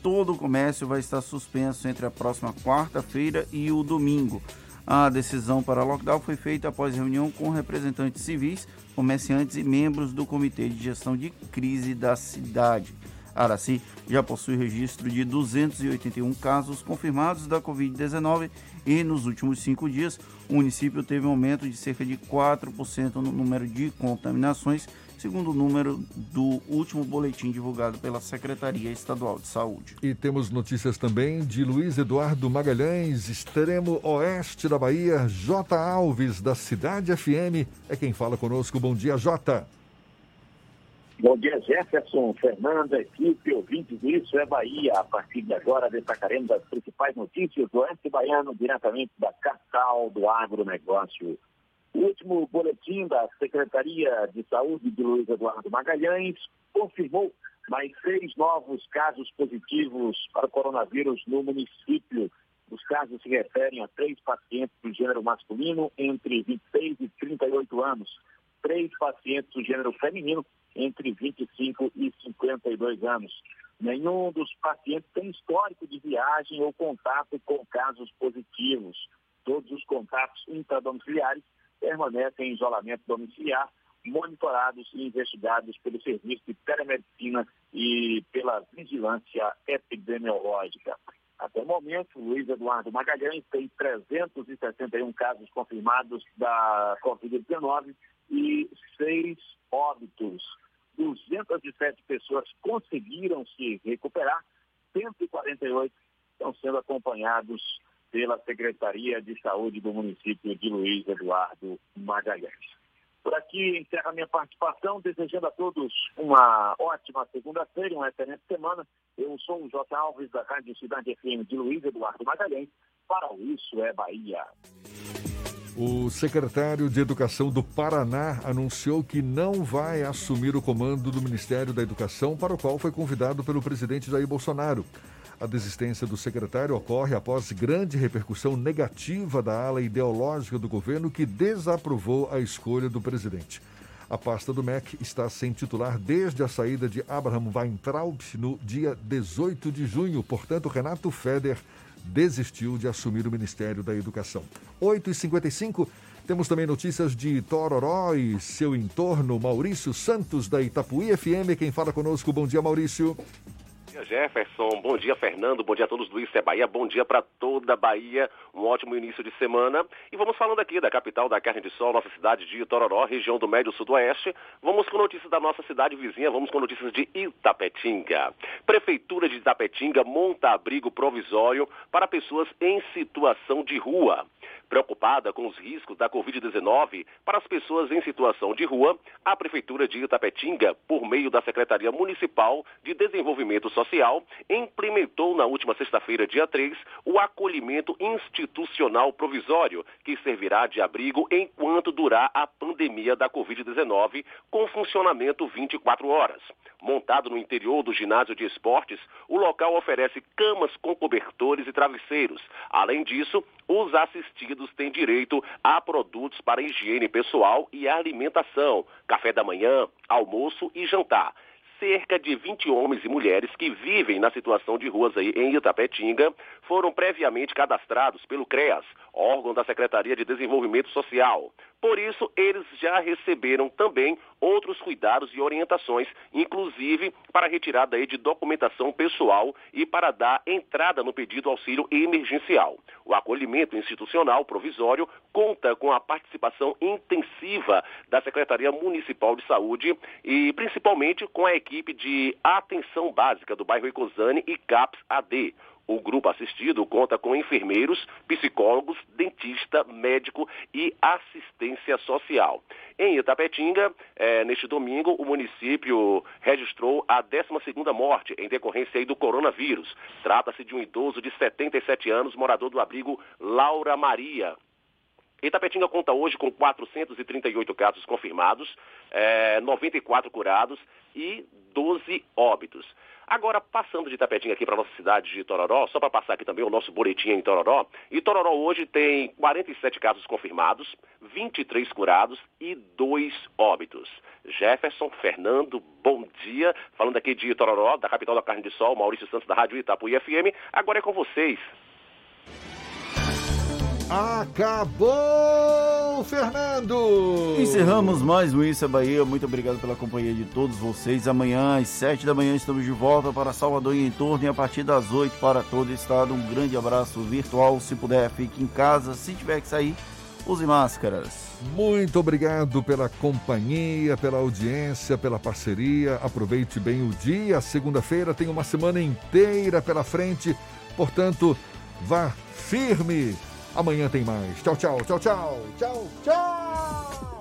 S4: todo o comércio vai estar suspenso entre a próxima quarta-feira e o domingo. A decisão para lockdown foi feita após reunião com representantes civis, comerciantes e membros do Comitê de Gestão de Crise da cidade. Araci já possui registro de 281 casos confirmados da Covid-19 e nos últimos cinco dias o município teve um aumento de cerca de 4% no número de contaminações segundo o número do último boletim divulgado pela Secretaria Estadual de Saúde.
S3: E temos notícias também de Luiz Eduardo Magalhães, extremo oeste da Bahia, J. Alves, da Cidade FM, é quem fala conosco. Bom dia, Jota.
S21: Bom dia, Jefferson, Fernando, equipe, ouvintes do Isso é Bahia. A partir de agora, destacaremos as principais notícias do Oeste Baiano, diretamente da capital do agronegócio. O último boletim da Secretaria de Saúde de Luiz Eduardo Magalhães confirmou mais seis novos casos positivos para coronavírus no município. Os casos se referem a três pacientes do gênero masculino entre 26 e 38 anos, três pacientes do gênero feminino entre 25 e 52 anos. Nenhum dos pacientes tem histórico de viagem ou contato com casos positivos. Todos os contatos intradomiciliares permanecem em isolamento domiciliar, monitorados e investigados pelo Serviço de Telemedicina e pela Vigilância Epidemiológica. Até o momento, Luiz Eduardo Magalhães tem 361 casos confirmados da Covid-19 e seis óbitos. 207 pessoas conseguiram se recuperar, 148 estão sendo acompanhados pela Secretaria de Saúde do município de Luiz Eduardo Magalhães. Por aqui encerra minha participação, desejando a todos uma ótima segunda-feira, uma excelente semana. Eu sou o J. Alves, da Rádio Cidade FM de Luiz Eduardo Magalhães, para o Isso é Bahia.
S3: O secretário de Educação do Paraná anunciou que não vai assumir o comando do Ministério da Educação, para o qual foi convidado pelo presidente Jair Bolsonaro. A desistência do secretário ocorre após grande repercussão negativa da ala ideológica do governo que desaprovou a escolha do presidente. A pasta do MEC está sem titular desde a saída de Abraham Weintraub no dia 18 de junho. Portanto, Renato Feder desistiu de assumir o Ministério da Educação. 8h55, temos também notícias de Tororó e seu entorno. Maurício Santos, da Itapuí FM, quem fala conosco. Bom dia, Maurício.
S22: Bom dia, Jefferson. Bom dia, Fernando. Bom dia a todos do Isso é Bahia. Bom dia para toda a Bahia. Um ótimo início de semana. E vamos falando aqui da capital da carne de sol, nossa cidade de Itororó, região do Médio Sudoeste. Vamos com notícias da nossa cidade vizinha. Vamos com notícias de Itapetinga. Prefeitura de Itapetinga monta abrigo provisório para pessoas em situação de rua. Preocupada com os riscos da Covid-19 para as pessoas em situação de rua, a Prefeitura de Itapetinga, por meio da Secretaria Municipal de Desenvolvimento Social, implementou na última sexta-feira, dia 3, o acolhimento institucional provisório, que servirá de abrigo enquanto durar a pandemia da Covid-19, com funcionamento 24 horas. Montado no interior do ginásio de esportes, o local oferece camas com cobertores e travesseiros. Além disso, os assistidos têm direito a produtos para higiene pessoal e alimentação, café da manhã, almoço e jantar cerca de 20 homens e mulheres que vivem na situação de ruas aí em Itapetinga foram previamente cadastrados pelo CREAS, órgão da Secretaria de Desenvolvimento Social. Por isso, eles já receberam também outros cuidados e orientações, inclusive para retirada de documentação pessoal e para dar entrada no pedido auxílio emergencial. O acolhimento institucional provisório conta com a participação intensiva da Secretaria Municipal de Saúde e principalmente com a equipe de atenção básica do bairro Ecosane e CAPS AD. O grupo assistido conta com enfermeiros, psicólogos, dentista, médico e assistência social. Em Itapetinga, eh, neste domingo, o município registrou a 12ª morte em decorrência do coronavírus. Trata-se de um idoso de 77 anos, morador do abrigo Laura Maria, Itapetinga conta hoje com 438 casos confirmados, eh, 94 curados e 12 óbitos. Agora, passando de Itapetinga aqui para a nossa cidade de Tororó, só para passar aqui também o nosso boletim em Tororó. E Tororó hoje tem 47 casos confirmados, 23 curados e 2 óbitos. Jefferson, Fernando, bom dia. Falando aqui de Tororó, da capital da carne de sol, Maurício Santos da Rádio Itapuí FM. Agora é com vocês.
S3: Acabou, Fernando!
S4: Encerramos mais um Isso é Bahia. Muito obrigado pela companhia de todos vocês. Amanhã, às 7 da manhã, estamos de volta para Salvador e em torno e a partir das 8 para todo o estado. Um grande abraço virtual. Se puder, fique em casa. Se tiver que sair, use máscaras.
S3: Muito obrigado pela companhia, pela audiência, pela parceria. Aproveite bem o dia. Segunda-feira tem uma semana inteira pela frente. Portanto, vá firme Amanhã tem mais. Tchau, tchau, tchau, tchau, tchau, tchau.